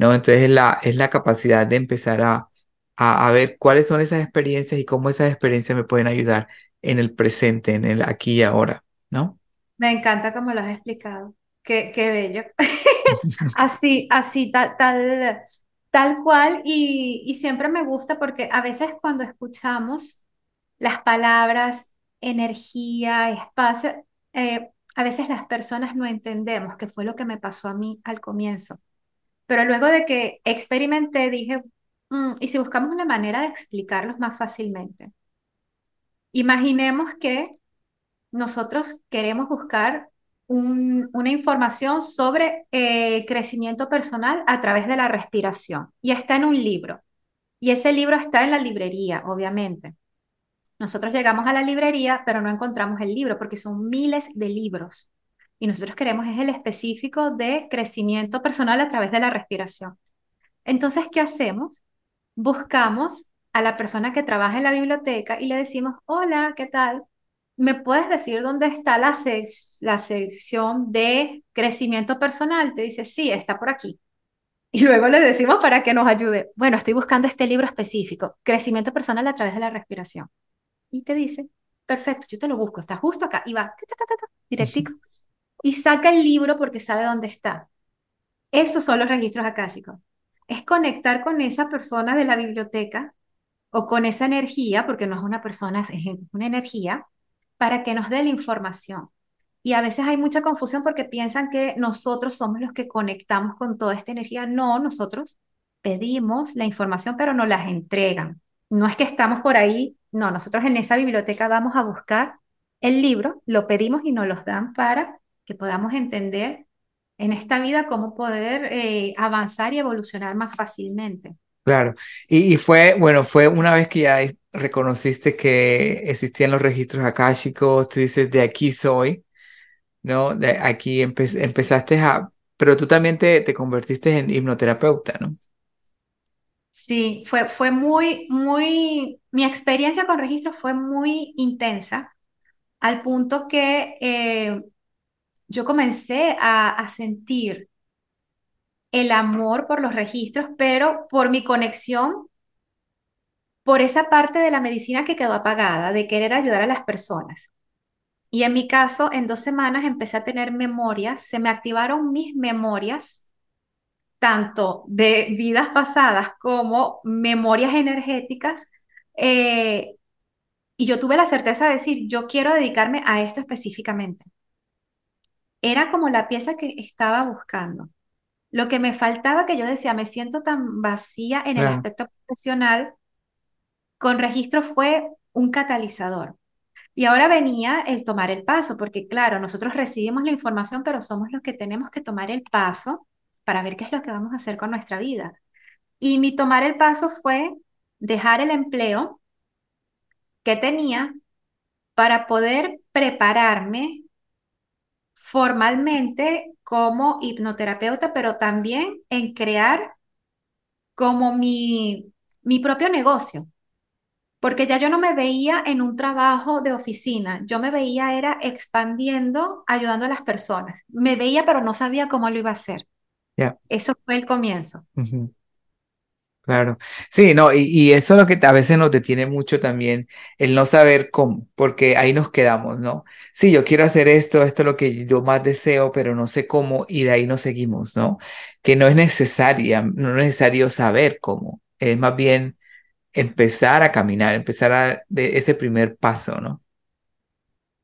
¿No? Entonces es la, es la capacidad de empezar a, a, a, ver cuáles son esas experiencias y cómo esas experiencias me pueden ayudar en el presente, en el aquí y ahora, ¿no? Me encanta como lo has explicado. Qué, qué bello. así, así, tal, tal, tal cual. Y, y siempre me gusta porque a veces cuando escuchamos las palabras energía, espacio, eh, a veces las personas no entendemos qué fue lo que me pasó a mí al comienzo. Pero luego de que experimenté, dije, mm, ¿y si buscamos una manera de explicarlos más fácilmente? Imaginemos que nosotros queremos buscar un, una información sobre eh, crecimiento personal a través de la respiración y está en un libro. Y ese libro está en la librería, obviamente. Nosotros llegamos a la librería, pero no encontramos el libro porque son miles de libros y nosotros queremos es el específico de crecimiento personal a través de la respiración. Entonces, ¿qué hacemos? Buscamos a la persona que trabaja en la biblioteca y le decimos, hola, ¿qué tal? ¿Me puedes decir dónde está la, sec la sección de crecimiento personal? Te dice, sí, está por aquí. Y luego le decimos para que nos ayude. Bueno, estoy buscando este libro específico, crecimiento personal a través de la respiración. Y te dice, perfecto, yo te lo busco, está justo acá. Y va, ta, ta, ta, directico y saca el libro porque sabe dónde está. Esos son los registros akáshicos. Es conectar con esa persona de la biblioteca o con esa energía, porque no es una persona, es una energía, para que nos dé la información. Y a veces hay mucha confusión porque piensan que nosotros somos los que conectamos con toda esta energía. No, nosotros pedimos la información, pero no las entregan. No es que estamos por ahí, no, nosotros en esa biblioteca vamos a buscar el libro, lo pedimos y nos los dan para que podamos entender en esta vida cómo poder eh, avanzar y evolucionar más fácilmente. Claro, y, y, fue, bueno, fue una vez que ya reconociste que existían los registros akáshicos, tú dices, de aquí soy, ¿no? De aquí empe empezaste a, pero tú también te, te convertiste en hipnoterapeuta, ¿no? Sí, fue, fue muy, muy, mi experiencia con registros fue muy intensa, al punto que eh, yo comencé a, sentir el amor por los registros, pero por mi conexión, por esa parte de la medicina que quedó apagada, de querer ayudar a las personas. Y en mi caso, en dos semanas empecé a tener memorias, se me activaron mis memorias, tanto de vidas pasadas como memorias energéticas. Eh, y yo tuve la certeza de decir, yo quiero dedicarme a esto específicamente era como la pieza que estaba buscando. Lo que me faltaba, que yo decía, me siento tan vacía en el aspecto profesional, con registro fue un catalizador. Y ahora venía el tomar el paso, porque claro, nosotros recibimos la información, pero somos los que tenemos que tomar el paso para ver qué es lo que vamos a hacer con nuestra vida. Y mi tomar el paso fue dejar el empleo que tenía para poder prepararme formalmente como hipnoterapeuta, pero también en crear como mi, mi propio negocio. Porque ya yo no me veía en un trabajo de oficina, yo me veía era expandiendo, ayudando a las personas. Me veía, pero no sabía cómo lo iba a hacer. Eso fue el comienzo. Claro, sí, no, y, eso es lo que a veces nos detiene mucho también, el no saber cómo, porque ahí nos quedamos, ¿no? Sí, yo quiero hacer esto, esto es lo que yo más deseo, pero no sé cómo, y de ahí nos seguimos, ¿no? Que no es necesaria, no es necesario saber cómo, es más bien empezar a caminar, empezar a ese primer paso, ¿no?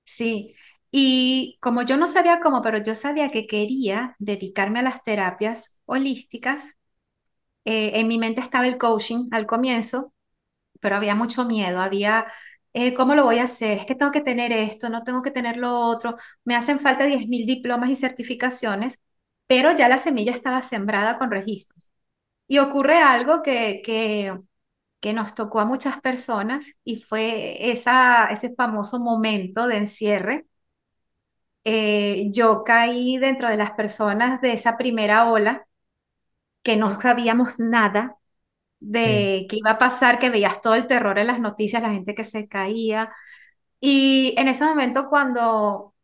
Sí, y como yo no sabía cómo, pero yo sabía que quería dedicarme a las terapias holísticas, eh, en mi mente estaba el coaching al comienzo, pero había mucho miedo, había, eh, ¿cómo lo voy a hacer? Es que tengo que tener esto, no tengo que tener lo otro, me hacen falta 10.000 diplomas y certificaciones, pero ya la semilla estaba sembrada con registros. Y ocurre algo que, que, que nos tocó a muchas personas y fue esa, ese famoso momento de encierre. Eh, yo caí dentro de las personas de esa primera ola que no sabíamos nada de qué iba a pasar, que veías todo el terror en las noticias, la gente que se caía. Y en ese momento cuando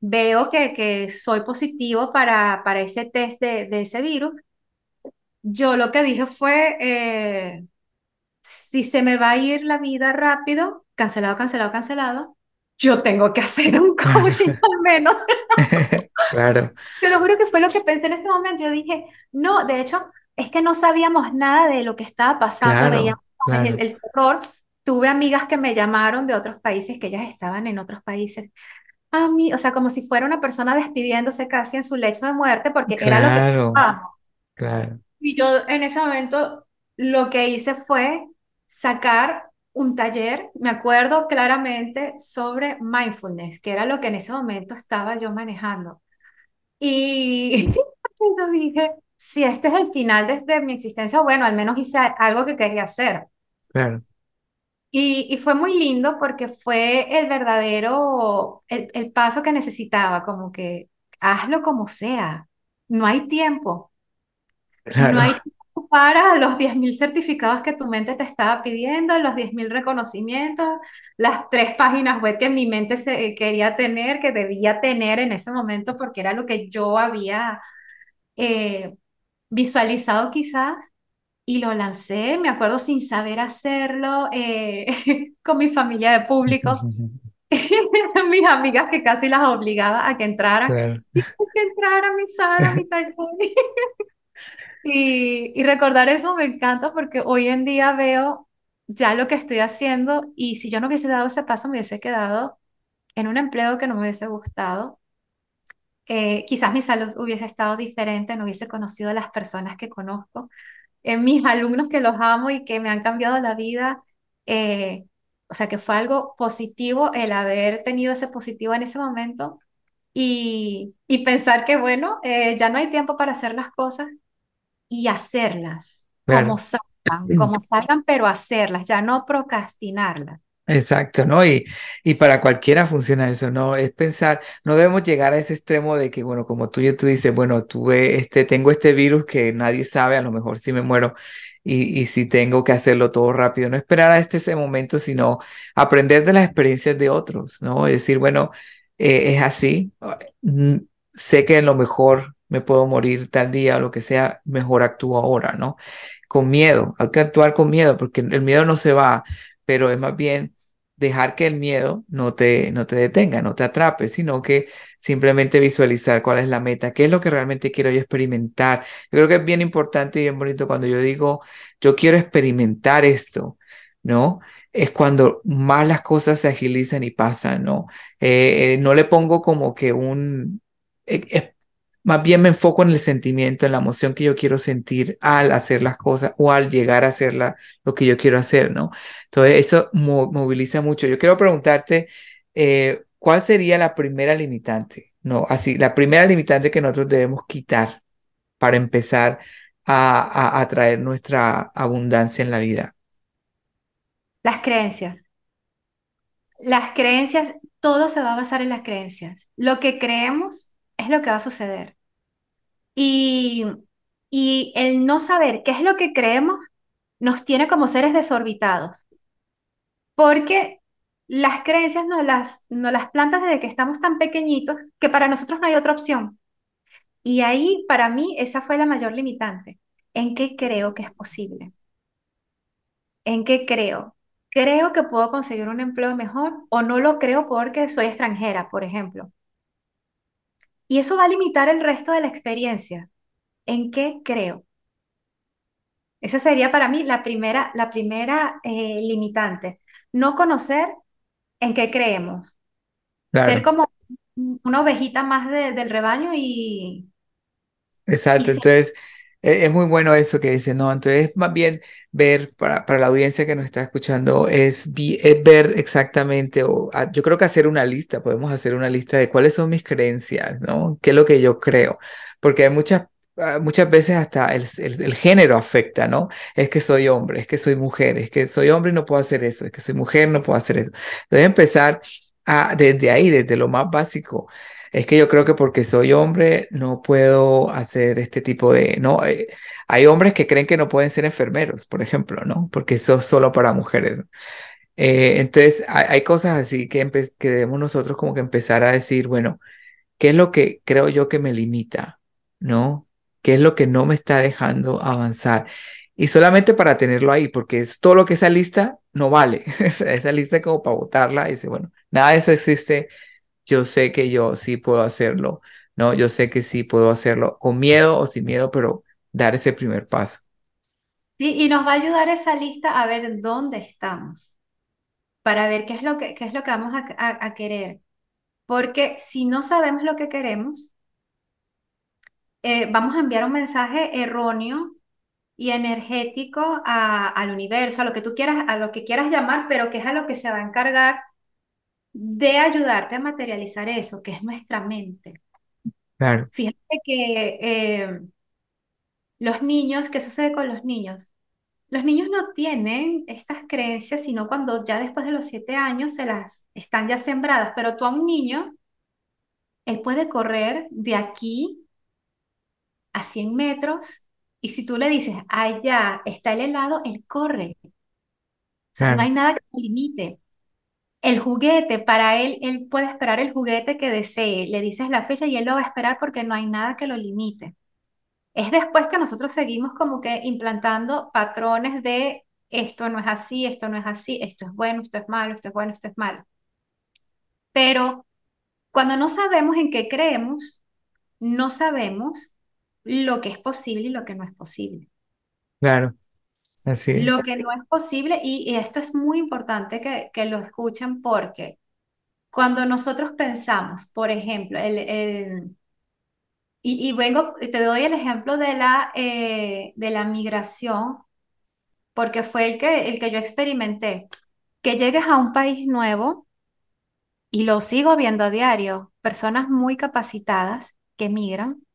veo que, que soy positivo para, para ese test de, de ese virus, yo lo que dije fue, eh, si se me va a ir la vida rápido, cancelado, cancelado, cancelado, yo tengo que hacer un coaching al menos. claro. Te lo juro que fue lo que pensé en este momento. Yo dije, no, de hecho, es que no sabíamos nada de lo que estaba pasando, veíamos El, terror. Tuve amigas que me llamaron de otros países, que ellas estaban en otros países. A mí, o sea, como si fuera una persona despidiéndose casi en su lecho de muerte, porque era lo que Claro. Y yo en ese momento lo que hice fue sacar un taller, me acuerdo claramente, sobre mindfulness, que era lo que en ese momento estaba yo manejando. Y yo dije, si este es el final desde mi existencia, bueno, al menos hice algo que quería hacer. Claro. Y, y fue muy lindo porque fue el verdadero, el, el paso que necesitaba, como que hazlo como sea, no hay tiempo. Claro. No hay para los 10.000 certificados que tu mente te estaba pidiendo, los 10.000 reconocimientos, las tres páginas web que mi mente se, eh, quería tener, que debía tener en ese momento, porque era lo que yo había eh, visualizado quizás, y lo lancé, me acuerdo sin saber hacerlo, eh, con mi familia de público. mis amigas que casi las obligaba a que entraran. Tienes que entrar a mi sala, a mi taller. Y, recordar eso me encanta porque hoy en día veo ya lo que estoy haciendo y si yo no hubiese dado ese paso me hubiese quedado en un empleo que no me hubiese gustado. Eh, quizás mi salud hubiese estado diferente, no hubiese conocido a las personas que conozco, en mis alumnos que los amo y que me han cambiado la vida. Eh, o sea que fue algo positivo el haber tenido ese positivo en ese momento y, y pensar que bueno, eh, ya no hay tiempo para hacer las cosas y hacerlas como salgan, como salgan, pero hacerlas, ya no procrastinarlas. Exacto, ¿no? Y, y para cualquiera funciona eso, ¿no? Es pensar, no debemos llegar a ese extremo de que, bueno, como tú ya tú dices, bueno, tuve este, tengo este virus que nadie sabe, a lo mejor si me muero y, y si tengo que hacerlo todo rápido, no esperar a este ese momento, sino aprender de las experiencias de otros, ¿no? Es decir, bueno, eh, es así, mm, sé que en lo mejor me puedo morir tal día o lo que sea, mejor actúo ahora, ¿no? Con miedo, hay que actuar con miedo porque el miedo no se va, pero es más bien dejar que el miedo no te, no te detenga, no te atrape, sino que simplemente visualizar cuál es la meta, qué es lo que realmente quiero yo experimentar. Yo creo que es bien importante y bien bonito cuando yo digo, yo quiero experimentar esto, ¿no? Es cuando más las cosas se agilizan y pasan, ¿no? Eh, eh, no le pongo como que un, eh, más bien me enfoco en el sentimiento, en la emoción que yo quiero sentir al hacer las cosas o al llegar a hacer lo que yo quiero hacer, ¿no? Entonces, eso moviliza mucho. Yo quiero preguntarte, eh, ¿cuál sería la primera limitante? No, así, la primera limitante que nosotros debemos quitar para empezar a, a, traer nuestra abundancia en la vida. Las creencias. Las creencias, todo se va a basar en las creencias. Lo que creemos es lo que va a suceder. Y, y el no saber qué es lo que creemos nos tiene como seres desorbitados. Porque las creencias no las, no las plantas desde que estamos tan pequeñitos que para nosotros no hay otra opción. Y ahí, para mí, esa fue la mayor limitante. ¿En qué creo que es posible? ¿En qué creo? ¿Creo que puedo conseguir un empleo mejor o no lo creo porque soy extranjera, por ejemplo? Y eso va a limitar el resto de la experiencia. ¿En qué creo? Esa sería para mí la primera, la primera eh, limitante. No conocer en qué creemos. Ser como una ovejita más del rebaño y... Exacto, entonces es muy bueno eso que dice, ¿no? Entonces, más bien ver para, para la audiencia que nos está escuchando, es, ver exactamente, o yo creo que hacer una lista, podemos hacer una lista de cuáles son mis creencias, ¿no? ¿Qué es lo que yo creo? Porque hay muchas ah, muchas veces hasta el, género afecta, ¿no? Es que soy hombre, es que soy mujer, es que soy hombre y no puedo hacer eso, es que soy mujer, no puedo hacer eso. Entonces empezar desde ahí, desde lo más básico, es que yo creo que porque soy hombre no puedo hacer este tipo de, no, eh, hay hombres que creen que no pueden ser enfermeros, por ejemplo, ¿no? Porque eso es solo para mujeres. Eh, entonces, hay, cosas así que, que debemos nosotros como que empezar a decir, bueno, ¿qué es lo que creo yo que me limita? ¿No? ¿Qué es lo que no me está dejando avanzar? Y solamente para tenerlo ahí, porque es todo lo que esa lista no vale. esa lista como para votarla y dice, bueno, nada de eso existe yo sé que yo sí puedo hacerlo, ¿no? Yo sé que sí puedo hacerlo con miedo o sin miedo, pero dar ese primer paso. Y, y nos va a ayudar esa lista a ver dónde estamos, para ver qué es lo que, qué es lo que vamos a, querer. Porque si no sabemos lo que queremos, eh, vamos a enviar un mensaje erróneo y energético al universo, a lo que tú quieras, a lo que quieras llamar, pero que es a lo que se va a encargar de ayudarte a materializar eso, que es nuestra mente. Claro. Fíjate que eh, los niños, ¿qué sucede con los niños? Los niños no tienen estas creencias, sino cuando ya después de los siete años se las están ya sembradas, pero tú a un niño, él puede correr de aquí a 100 metros y si tú le dices, allá está el helado, él corre. O sea, no hay nada que lo limite el juguete, para él, él puede esperar el juguete que desee. Le dices la fecha y él lo va a esperar porque no hay nada que lo limite. Es después que nosotros seguimos como que implantando patrones de esto no es así, esto no es así, esto es bueno, esto es malo, esto es bueno, esto es malo. Pero cuando no sabemos en qué creemos, no sabemos lo que es posible y lo que no es posible. Claro. Lo que no es posible, y, esto es muy importante que, que, lo escuchen porque cuando nosotros pensamos, por ejemplo, el, el y, y, vengo, te doy el ejemplo de la, eh, de la migración, porque fue el que, el que yo experimenté, que llegues a un país nuevo, y lo sigo viendo a diario, personas muy capacitadas que migran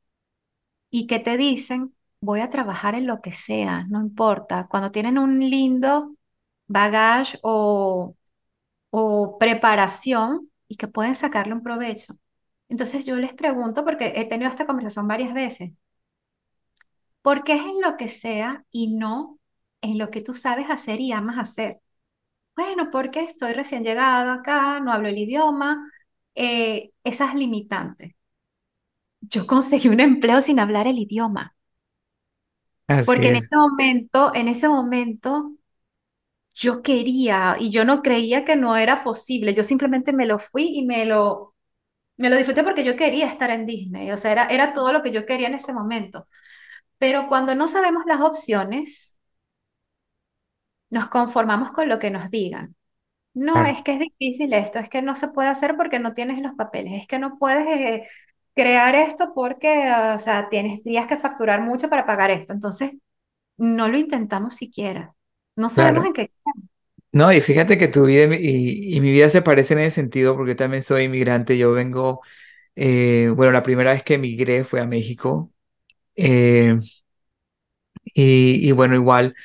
y que te dicen, voy a trabajar en lo que sea, no importa. Cuando tienen un lindo bagaje o, o preparación y que pueden sacarle un provecho. Entonces yo les pregunto, porque he tenido esta conversación varias veces, ¿por qué es en lo que sea y no en lo que tú sabes hacer y amas hacer? Bueno, porque estoy recién llegada acá, no hablo el idioma, eh, esas limitantes. Yo conseguí un empleo sin hablar el idioma. Porque en ese momento, en ese momento, yo quería y yo no creía que no era posible. Yo simplemente me lo fui y me lo, me lo disfruté porque yo quería estar en Disney. O sea, era, era todo lo que yo quería en ese momento. Pero cuando no sabemos las opciones, nos conformamos con lo que nos digan. No, es que es difícil esto, es que no se puede hacer porque no tienes los papeles, es que no puedes, eh, crear esto porque, o sea, tienes días que facturar mucho para pagar esto. Entonces, no lo intentamos siquiera. No sabemos Claro. en qué. No, y fíjate que tu vida y, y mi vida se parecen en ese sentido porque yo también soy inmigrante. Yo vengo, eh, bueno, la primera vez que emigré fue a México. eh, y, y bueno, igual,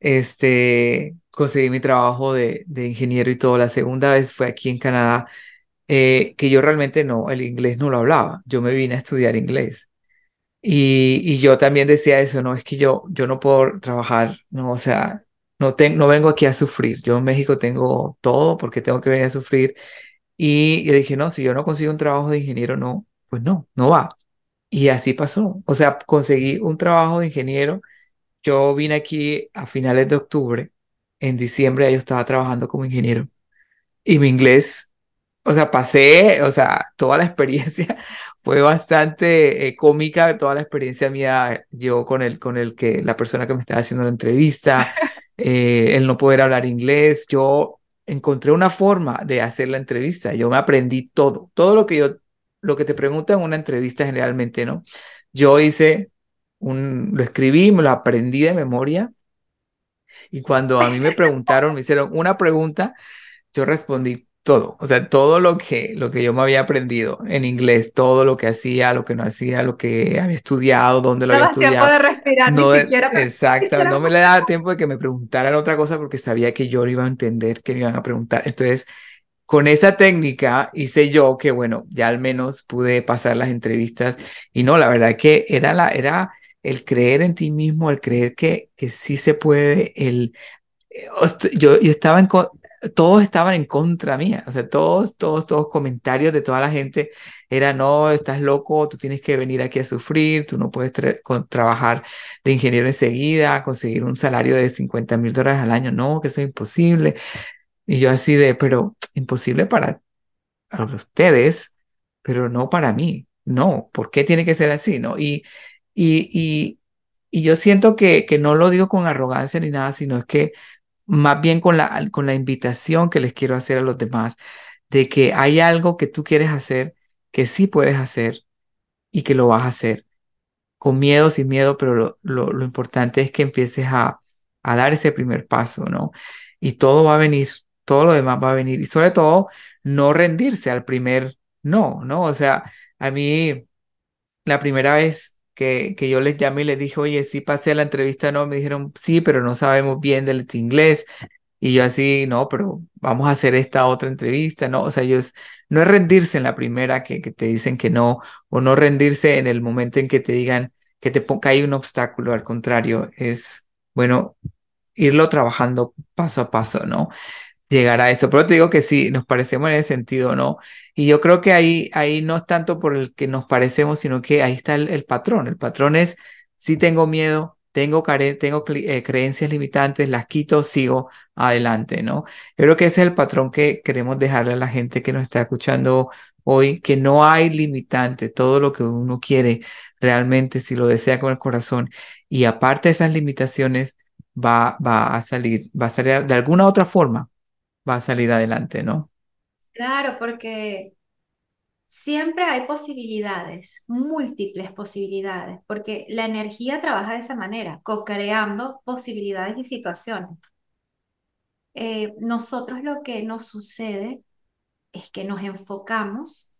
este, conseguí mi trabajo de, de ingeniero y todo. La segunda vez fue aquí en Canadá, eh, que yo realmente no, el inglés no lo hablaba. Yo me vine a estudiar inglés. Y, y yo también decía eso, no, es que yo, yo no puedo trabajar, no, o sea, no, ten- no vengo aquí a sufrir. Yo en México tengo todo porque tengo que venir a sufrir. Y yo dije, no, si yo no consigo un trabajo de ingeniero, no, pues no, no va. Y así pasó. O sea, conseguí un trabajo de ingeniero. Yo vine aquí a finales de octubre. En diciembre yo estaba trabajando como ingeniero. Y mi inglés o sea, pasé, o sea, toda la experiencia fue bastante eh, cómica, toda la experiencia mía, yo con el, con el que, la persona que me estaba haciendo la entrevista, eh, el no poder hablar inglés, yo encontré una forma de hacer la entrevista, yo me aprendí todo, todo lo que yo, lo que te preguntan en una entrevista generalmente, ¿no? Yo hice un, lo escribí, me lo aprendí de memoria y cuando a mí me preguntaron, me hicieron una pregunta, yo respondí todo, o sea, todo lo que, lo que yo me había aprendido en inglés, todo lo que hacía, lo que no hacía, lo que había estudiado, dónde lo No había tiempo estudiado. de respirar ni No, de- siquiera. exacto, no me le daba tiempo de que me preguntaran otra cosa porque sabía que yo no iba a entender que me iban a preguntar. Entonces, con esa técnica hice yo que, bueno, ya al menos pude pasar las entrevistas y no, la verdad que era la, era el creer en ti mismo, el creer que, que sí se puede, el eh, yo, yo estaba en, todos estaban en contra mía, o sea, todos, todos, todos comentarios de toda la gente era, no, estás loco, tú tienes que venir aquí a sufrir, tú no puedes trabajar de ingeniero enseguida, conseguir un salario de 50 mil dólares al año, no, que eso es imposible. Y yo así de, pero imposible para a ustedes, pero no para mí, no, ¿por qué tiene que ser así, no? Y, y, y, y yo siento que, que no lo digo con arrogancia ni nada, sino es que más bien con la, con la invitación que les quiero hacer a los demás, de que hay algo que tú quieres hacer, que sí puedes hacer y que lo vas a hacer, con miedo, sin miedo, pero lo, lo, lo importante es que empieces a, a dar ese primer paso, ¿no? Y todo va a venir, todo lo demás va a venir, y sobre todo, no rendirse al primer no, ¿no? O sea, a mí... La primera vez que, que yo les llamé y les dije, oye, sí pasé la entrevista, no, me dijeron, sí, pero no sabemos bien del inglés. Y yo así, no, pero vamos a hacer esta otra entrevista, ¿no? O sea, ellos, no es rendirse en la primera que, que te dicen que no, o no rendirse en el momento en que te digan que te ponga ahí un obstáculo, al contrario, es, bueno, irlo trabajando paso a paso, ¿no? Llegar a eso. Pero te digo que sí, nos parecemos en ese sentido, ¿no? Y yo creo que ahí, ahí no es tanto por el que nos parecemos, sino que ahí está el, patrón. El patrón es, si tengo miedo, tengo, care tengo eh, creencias limitantes, las quito, sigo adelante, ¿no? Yo creo que ese es el patrón que queremos dejarle a la gente que nos está escuchando hoy, que no hay limitante, todo lo que uno quiere realmente, si lo desea con el corazón. Y aparte de esas limitaciones, va, va a salir, va a salir de alguna otra forma va a salir adelante, ¿no? Claro, porque siempre hay posibilidades, múltiples posibilidades, porque la energía trabaja de esa manera, co-creando posibilidades y situaciones. Eh, nosotros lo que nos sucede es que nos enfocamos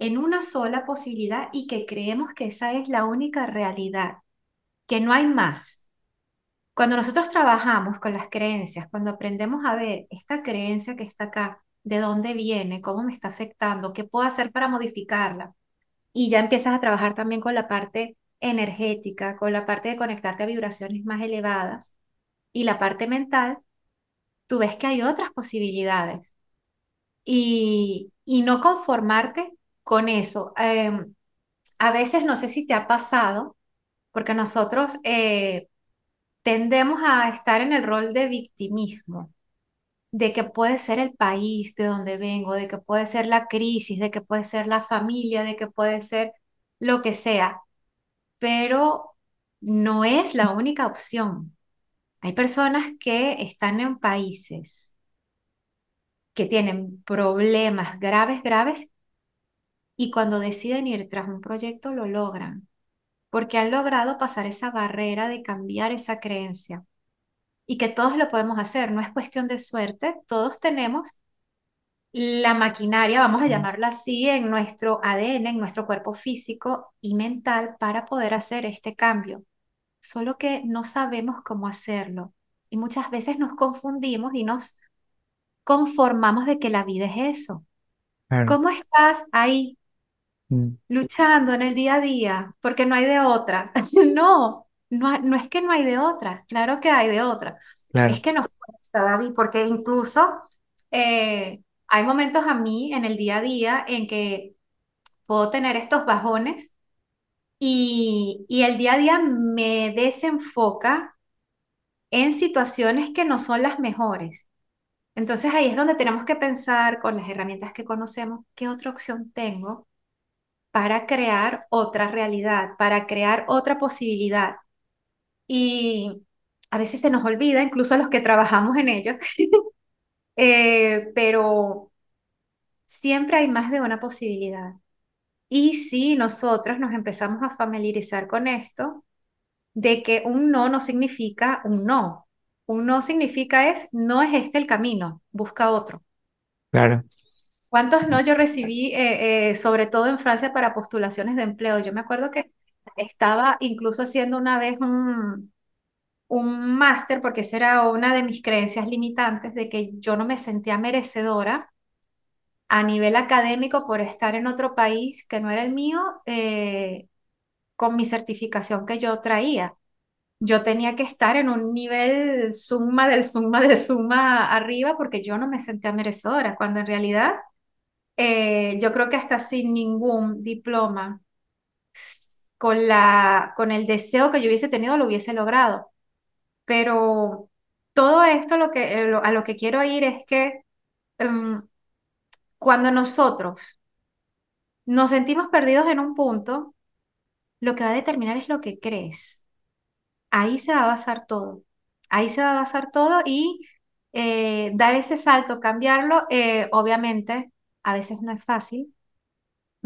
en una sola posibilidad y que creemos que esa es la única realidad, que no hay más. Cuando nosotros trabajamos con las creencias, cuando aprendemos a ver esta creencia que está acá, de dónde viene, cómo me está afectando, qué puedo hacer para modificarla, y ya empiezas a trabajar también con la parte energética, con la parte de conectarte a vibraciones más elevadas y la parte mental, tú ves que hay otras posibilidades y, y no conformarte con eso. Em, a veces no sé si te ha pasado, porque nosotros eh, tendemos a estar en el rol de victimismo, de que puede ser el país de donde vengo, de que puede ser la crisis, de que puede ser la familia, de que puede ser lo que sea, pero no es la única opción. Hay personas que están en países que tienen problemas graves, graves y cuando deciden ir tras un proyecto lo logran, porque han logrado pasar esa barrera de cambiar esa creencia. Y que todos lo podemos hacer, no es cuestión de suerte, todos tenemos la maquinaria, vamos a llamarla así, en nuestro ADN, en nuestro cuerpo físico y mental para poder hacer este cambio. Solo que no sabemos cómo hacerlo. Y muchas veces nos confundimos y nos conformamos de que la vida es eso. ¿Cómo estás ahí mm. luchando en el día a día? Porque no hay de otra. no, no, no es que no hay de otra, claro que hay de otra. Es que nos cuesta, David, porque incluso eh, hay momentos a mí en el día a día en que puedo tener estos bajones y, y el día a día me desenfoca en situaciones que no son las mejores. Entonces ahí es donde tenemos que pensar con las herramientas que conocemos, qué otra opción tengo para crear otra realidad, para crear otra posibilidad. Y a veces se nos olvida, incluso a los que trabajamos en ello, eh, pero siempre hay más de una posibilidad. Y si nosotros nos empezamos a familiarizar con esto, de que un no no significa un no. Un no significa es, no es este el camino, busca otro. Claro. ¿Cuántos no yo recibí, eh, eh, sobre todo en Francia, para postulaciones de empleo? Yo me acuerdo que estaba incluso haciendo una vez un, un máster, porque esa era una de mis creencias limitantes, de que yo no me sentía merecedora a nivel académico por estar en otro país que no era el mío, eh, con mi certificación que yo traía. Yo tenía que estar en un nivel suma del suma del suma arriba porque yo no me sentía merecedora, cuando en realidad eh, yo creo que hasta sin ningún diploma, con, la, con el deseo que yo hubiese tenido, lo hubiese logrado. Pero todo esto eh, a lo que quiero ir es que em, cuando nosotros nos sentimos perdidos en un punto, lo que va a determinar es lo que crees. Ahí se va a basar todo. Ahí se va a basar todo y eh, dar ese salto, cambiarlo, obviamente, a veces no es fácil.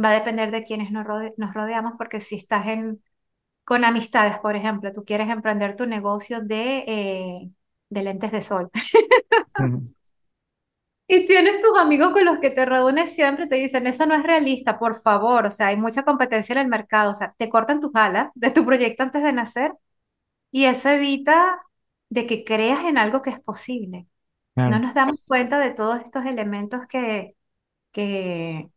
Va a depender de quienes nos, rodeamos, porque si estás en, con amistades, por ejemplo, tú quieres emprender tu negocio de, eh, de lentes de sol. Y tienes tus amigos con los que te reúnes siempre, te dicen, eso no es realista, por favor, o sea, hay mucha competencia en el mercado, o sea, te cortan tus alas de tu proyecto antes de nacer y eso evita de que creas en algo que es posible. No nos damos cuenta de todos estos elementos que, que,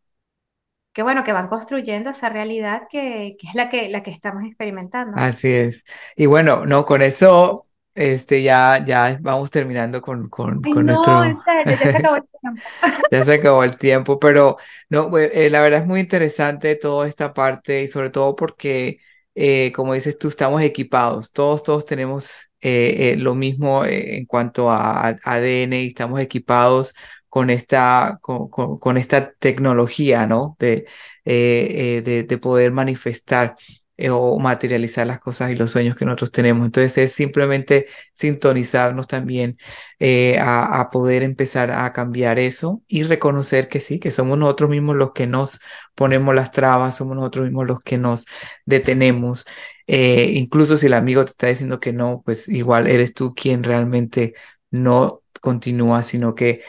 que bueno, que van construyendo esa realidad que, que es la que, la que estamos experimentando. Así es. Y bueno, no, con eso este, ya, ya vamos terminando con, con, con no, en serio, ya se acabó el tiempo. ya se acabó el tiempo, pero no, eh, la verdad es muy interesante toda esta parte y sobre todo porque, eh, como dices tú, estamos equipados. Todos, todos tenemos eh, lo mismo en cuanto a, ADN y estamos equipados con esta, con, con, esta tecnología, ¿no? De, de, de poder manifestar. Eh, o materializar las cosas y los sueños que nosotros tenemos. Entonces es simplemente sintonizarnos también eh, a, poder empezar a cambiar eso y reconocer que sí, que somos nosotros mismos los que nos ponemos las trabas, somos nosotros mismos los que nos detenemos. Eh, incluso si el amigo te está diciendo que no, pues igual eres tú quien realmente no continúa, sino que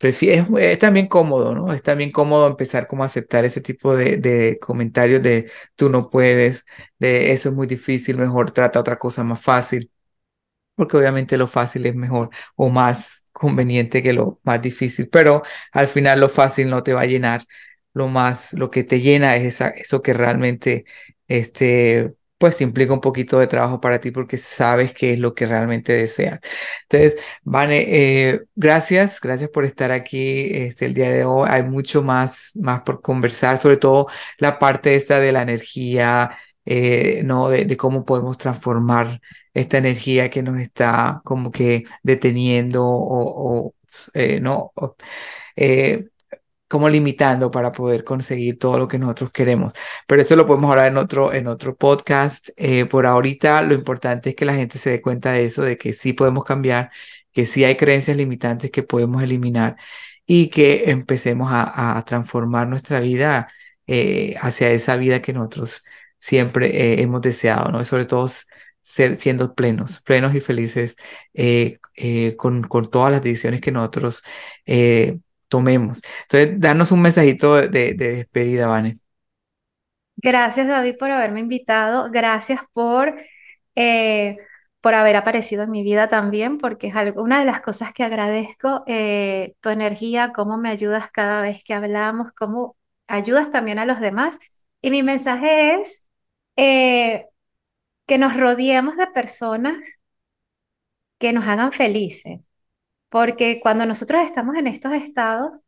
es, también cómodo, ¿no? Es también cómodo empezar como a aceptar ese tipo de, comentarios de tú no puedes, de eso es muy difícil, mejor trata otra cosa más fácil, porque obviamente lo fácil es mejor o más conveniente que lo más difícil, pero al final lo fácil no te va a llenar, lo más, lo que te llena es esa, eso que realmente este, pues implica un poquito de trabajo para ti porque sabes qué es lo que realmente deseas. Entonces, Vane, eh, gracias, gracias por estar aquí este, el día de hoy. Hay mucho más, más por conversar, sobre todo la parte esta de la energía, eh, ¿no? De, cómo podemos transformar esta energía que nos está como que deteniendo o, eh, ¿no? Como limitando para poder conseguir todo lo que nosotros queremos. Pero eso lo podemos hablar en otro, en otro podcast. Eh, por ahorita lo importante es que la gente se dé cuenta de eso, de que sí podemos cambiar, que sí hay creencias limitantes que podemos eliminar y que empecemos a, transformar nuestra vida eh, hacia esa vida que nosotros siempre eh, hemos deseado, ¿no? sobre todo ser, siendo plenos, plenos y felices eh, con, con, todas las decisiones que nosotros tomemos. Entonces, danos un mensajito de, de despedida, Vane. Gracias, David, por haberme invitado. Gracias por por haber aparecido en mi vida también, porque es algo, una de las cosas que agradezco, eh, tu energía, cómo me ayudas cada vez que hablamos, cómo ayudas también a los demás. Y mi mensaje es eh, que nos rodeemos de personas que nos hagan felices, porque cuando nosotros estamos en estos estados,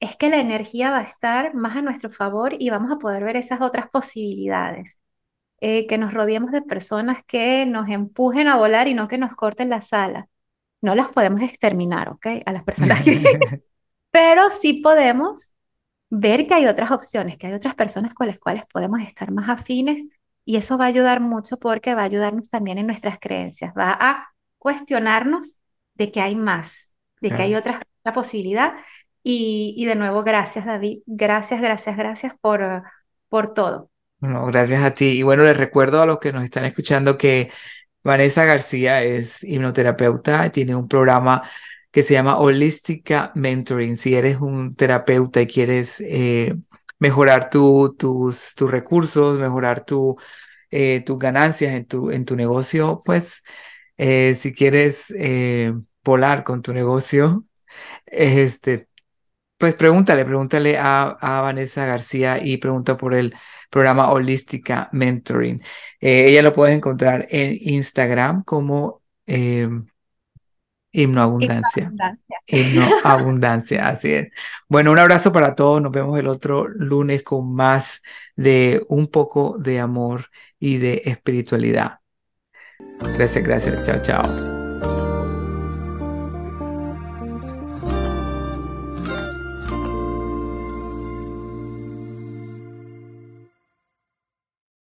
es que la energía va a estar más a nuestro favor y vamos a poder ver esas otras posibilidades. Eh, que nos rodeemos de personas que nos empujen a volar y no que nos corten la sala. No las podemos exterminar, ¿ok? A las personas que... Pero sí podemos ver que hay otras opciones, que hay otras personas con las cuales podemos estar más afines y eso va a ayudar mucho porque va a ayudarnos también en nuestras creencias, va a cuestionarnos de que hay más, de que hay otra, otra posibilidad. Y, y, de nuevo, gracias David, gracias, gracias, gracias por, por todo. Bueno, gracias a ti. Y bueno, les recuerdo a los que nos están escuchando que Vanessa García es hipnoterapeuta, tiene un programa que se llama Holística Mentoring. Si eres un terapeuta y quieres eh, mejorar tus, tus recursos, mejorar tu, eh, tus ganancias en tu, en tu negocio, pues eh, si quieres volar con tu negocio, este, pues pregúntale, pregúntale a, a Vanessa García y pregunta por el programa Holística Mentoring. Eh, ella lo puedes encontrar en Instagram como eh, Himnoabundancia. Himnoabundancia, así es. Bueno, un abrazo para todos. Nos vemos el otro lunes con más de un poco de amor y de espiritualidad. Gracias, gracias. Chao, chao.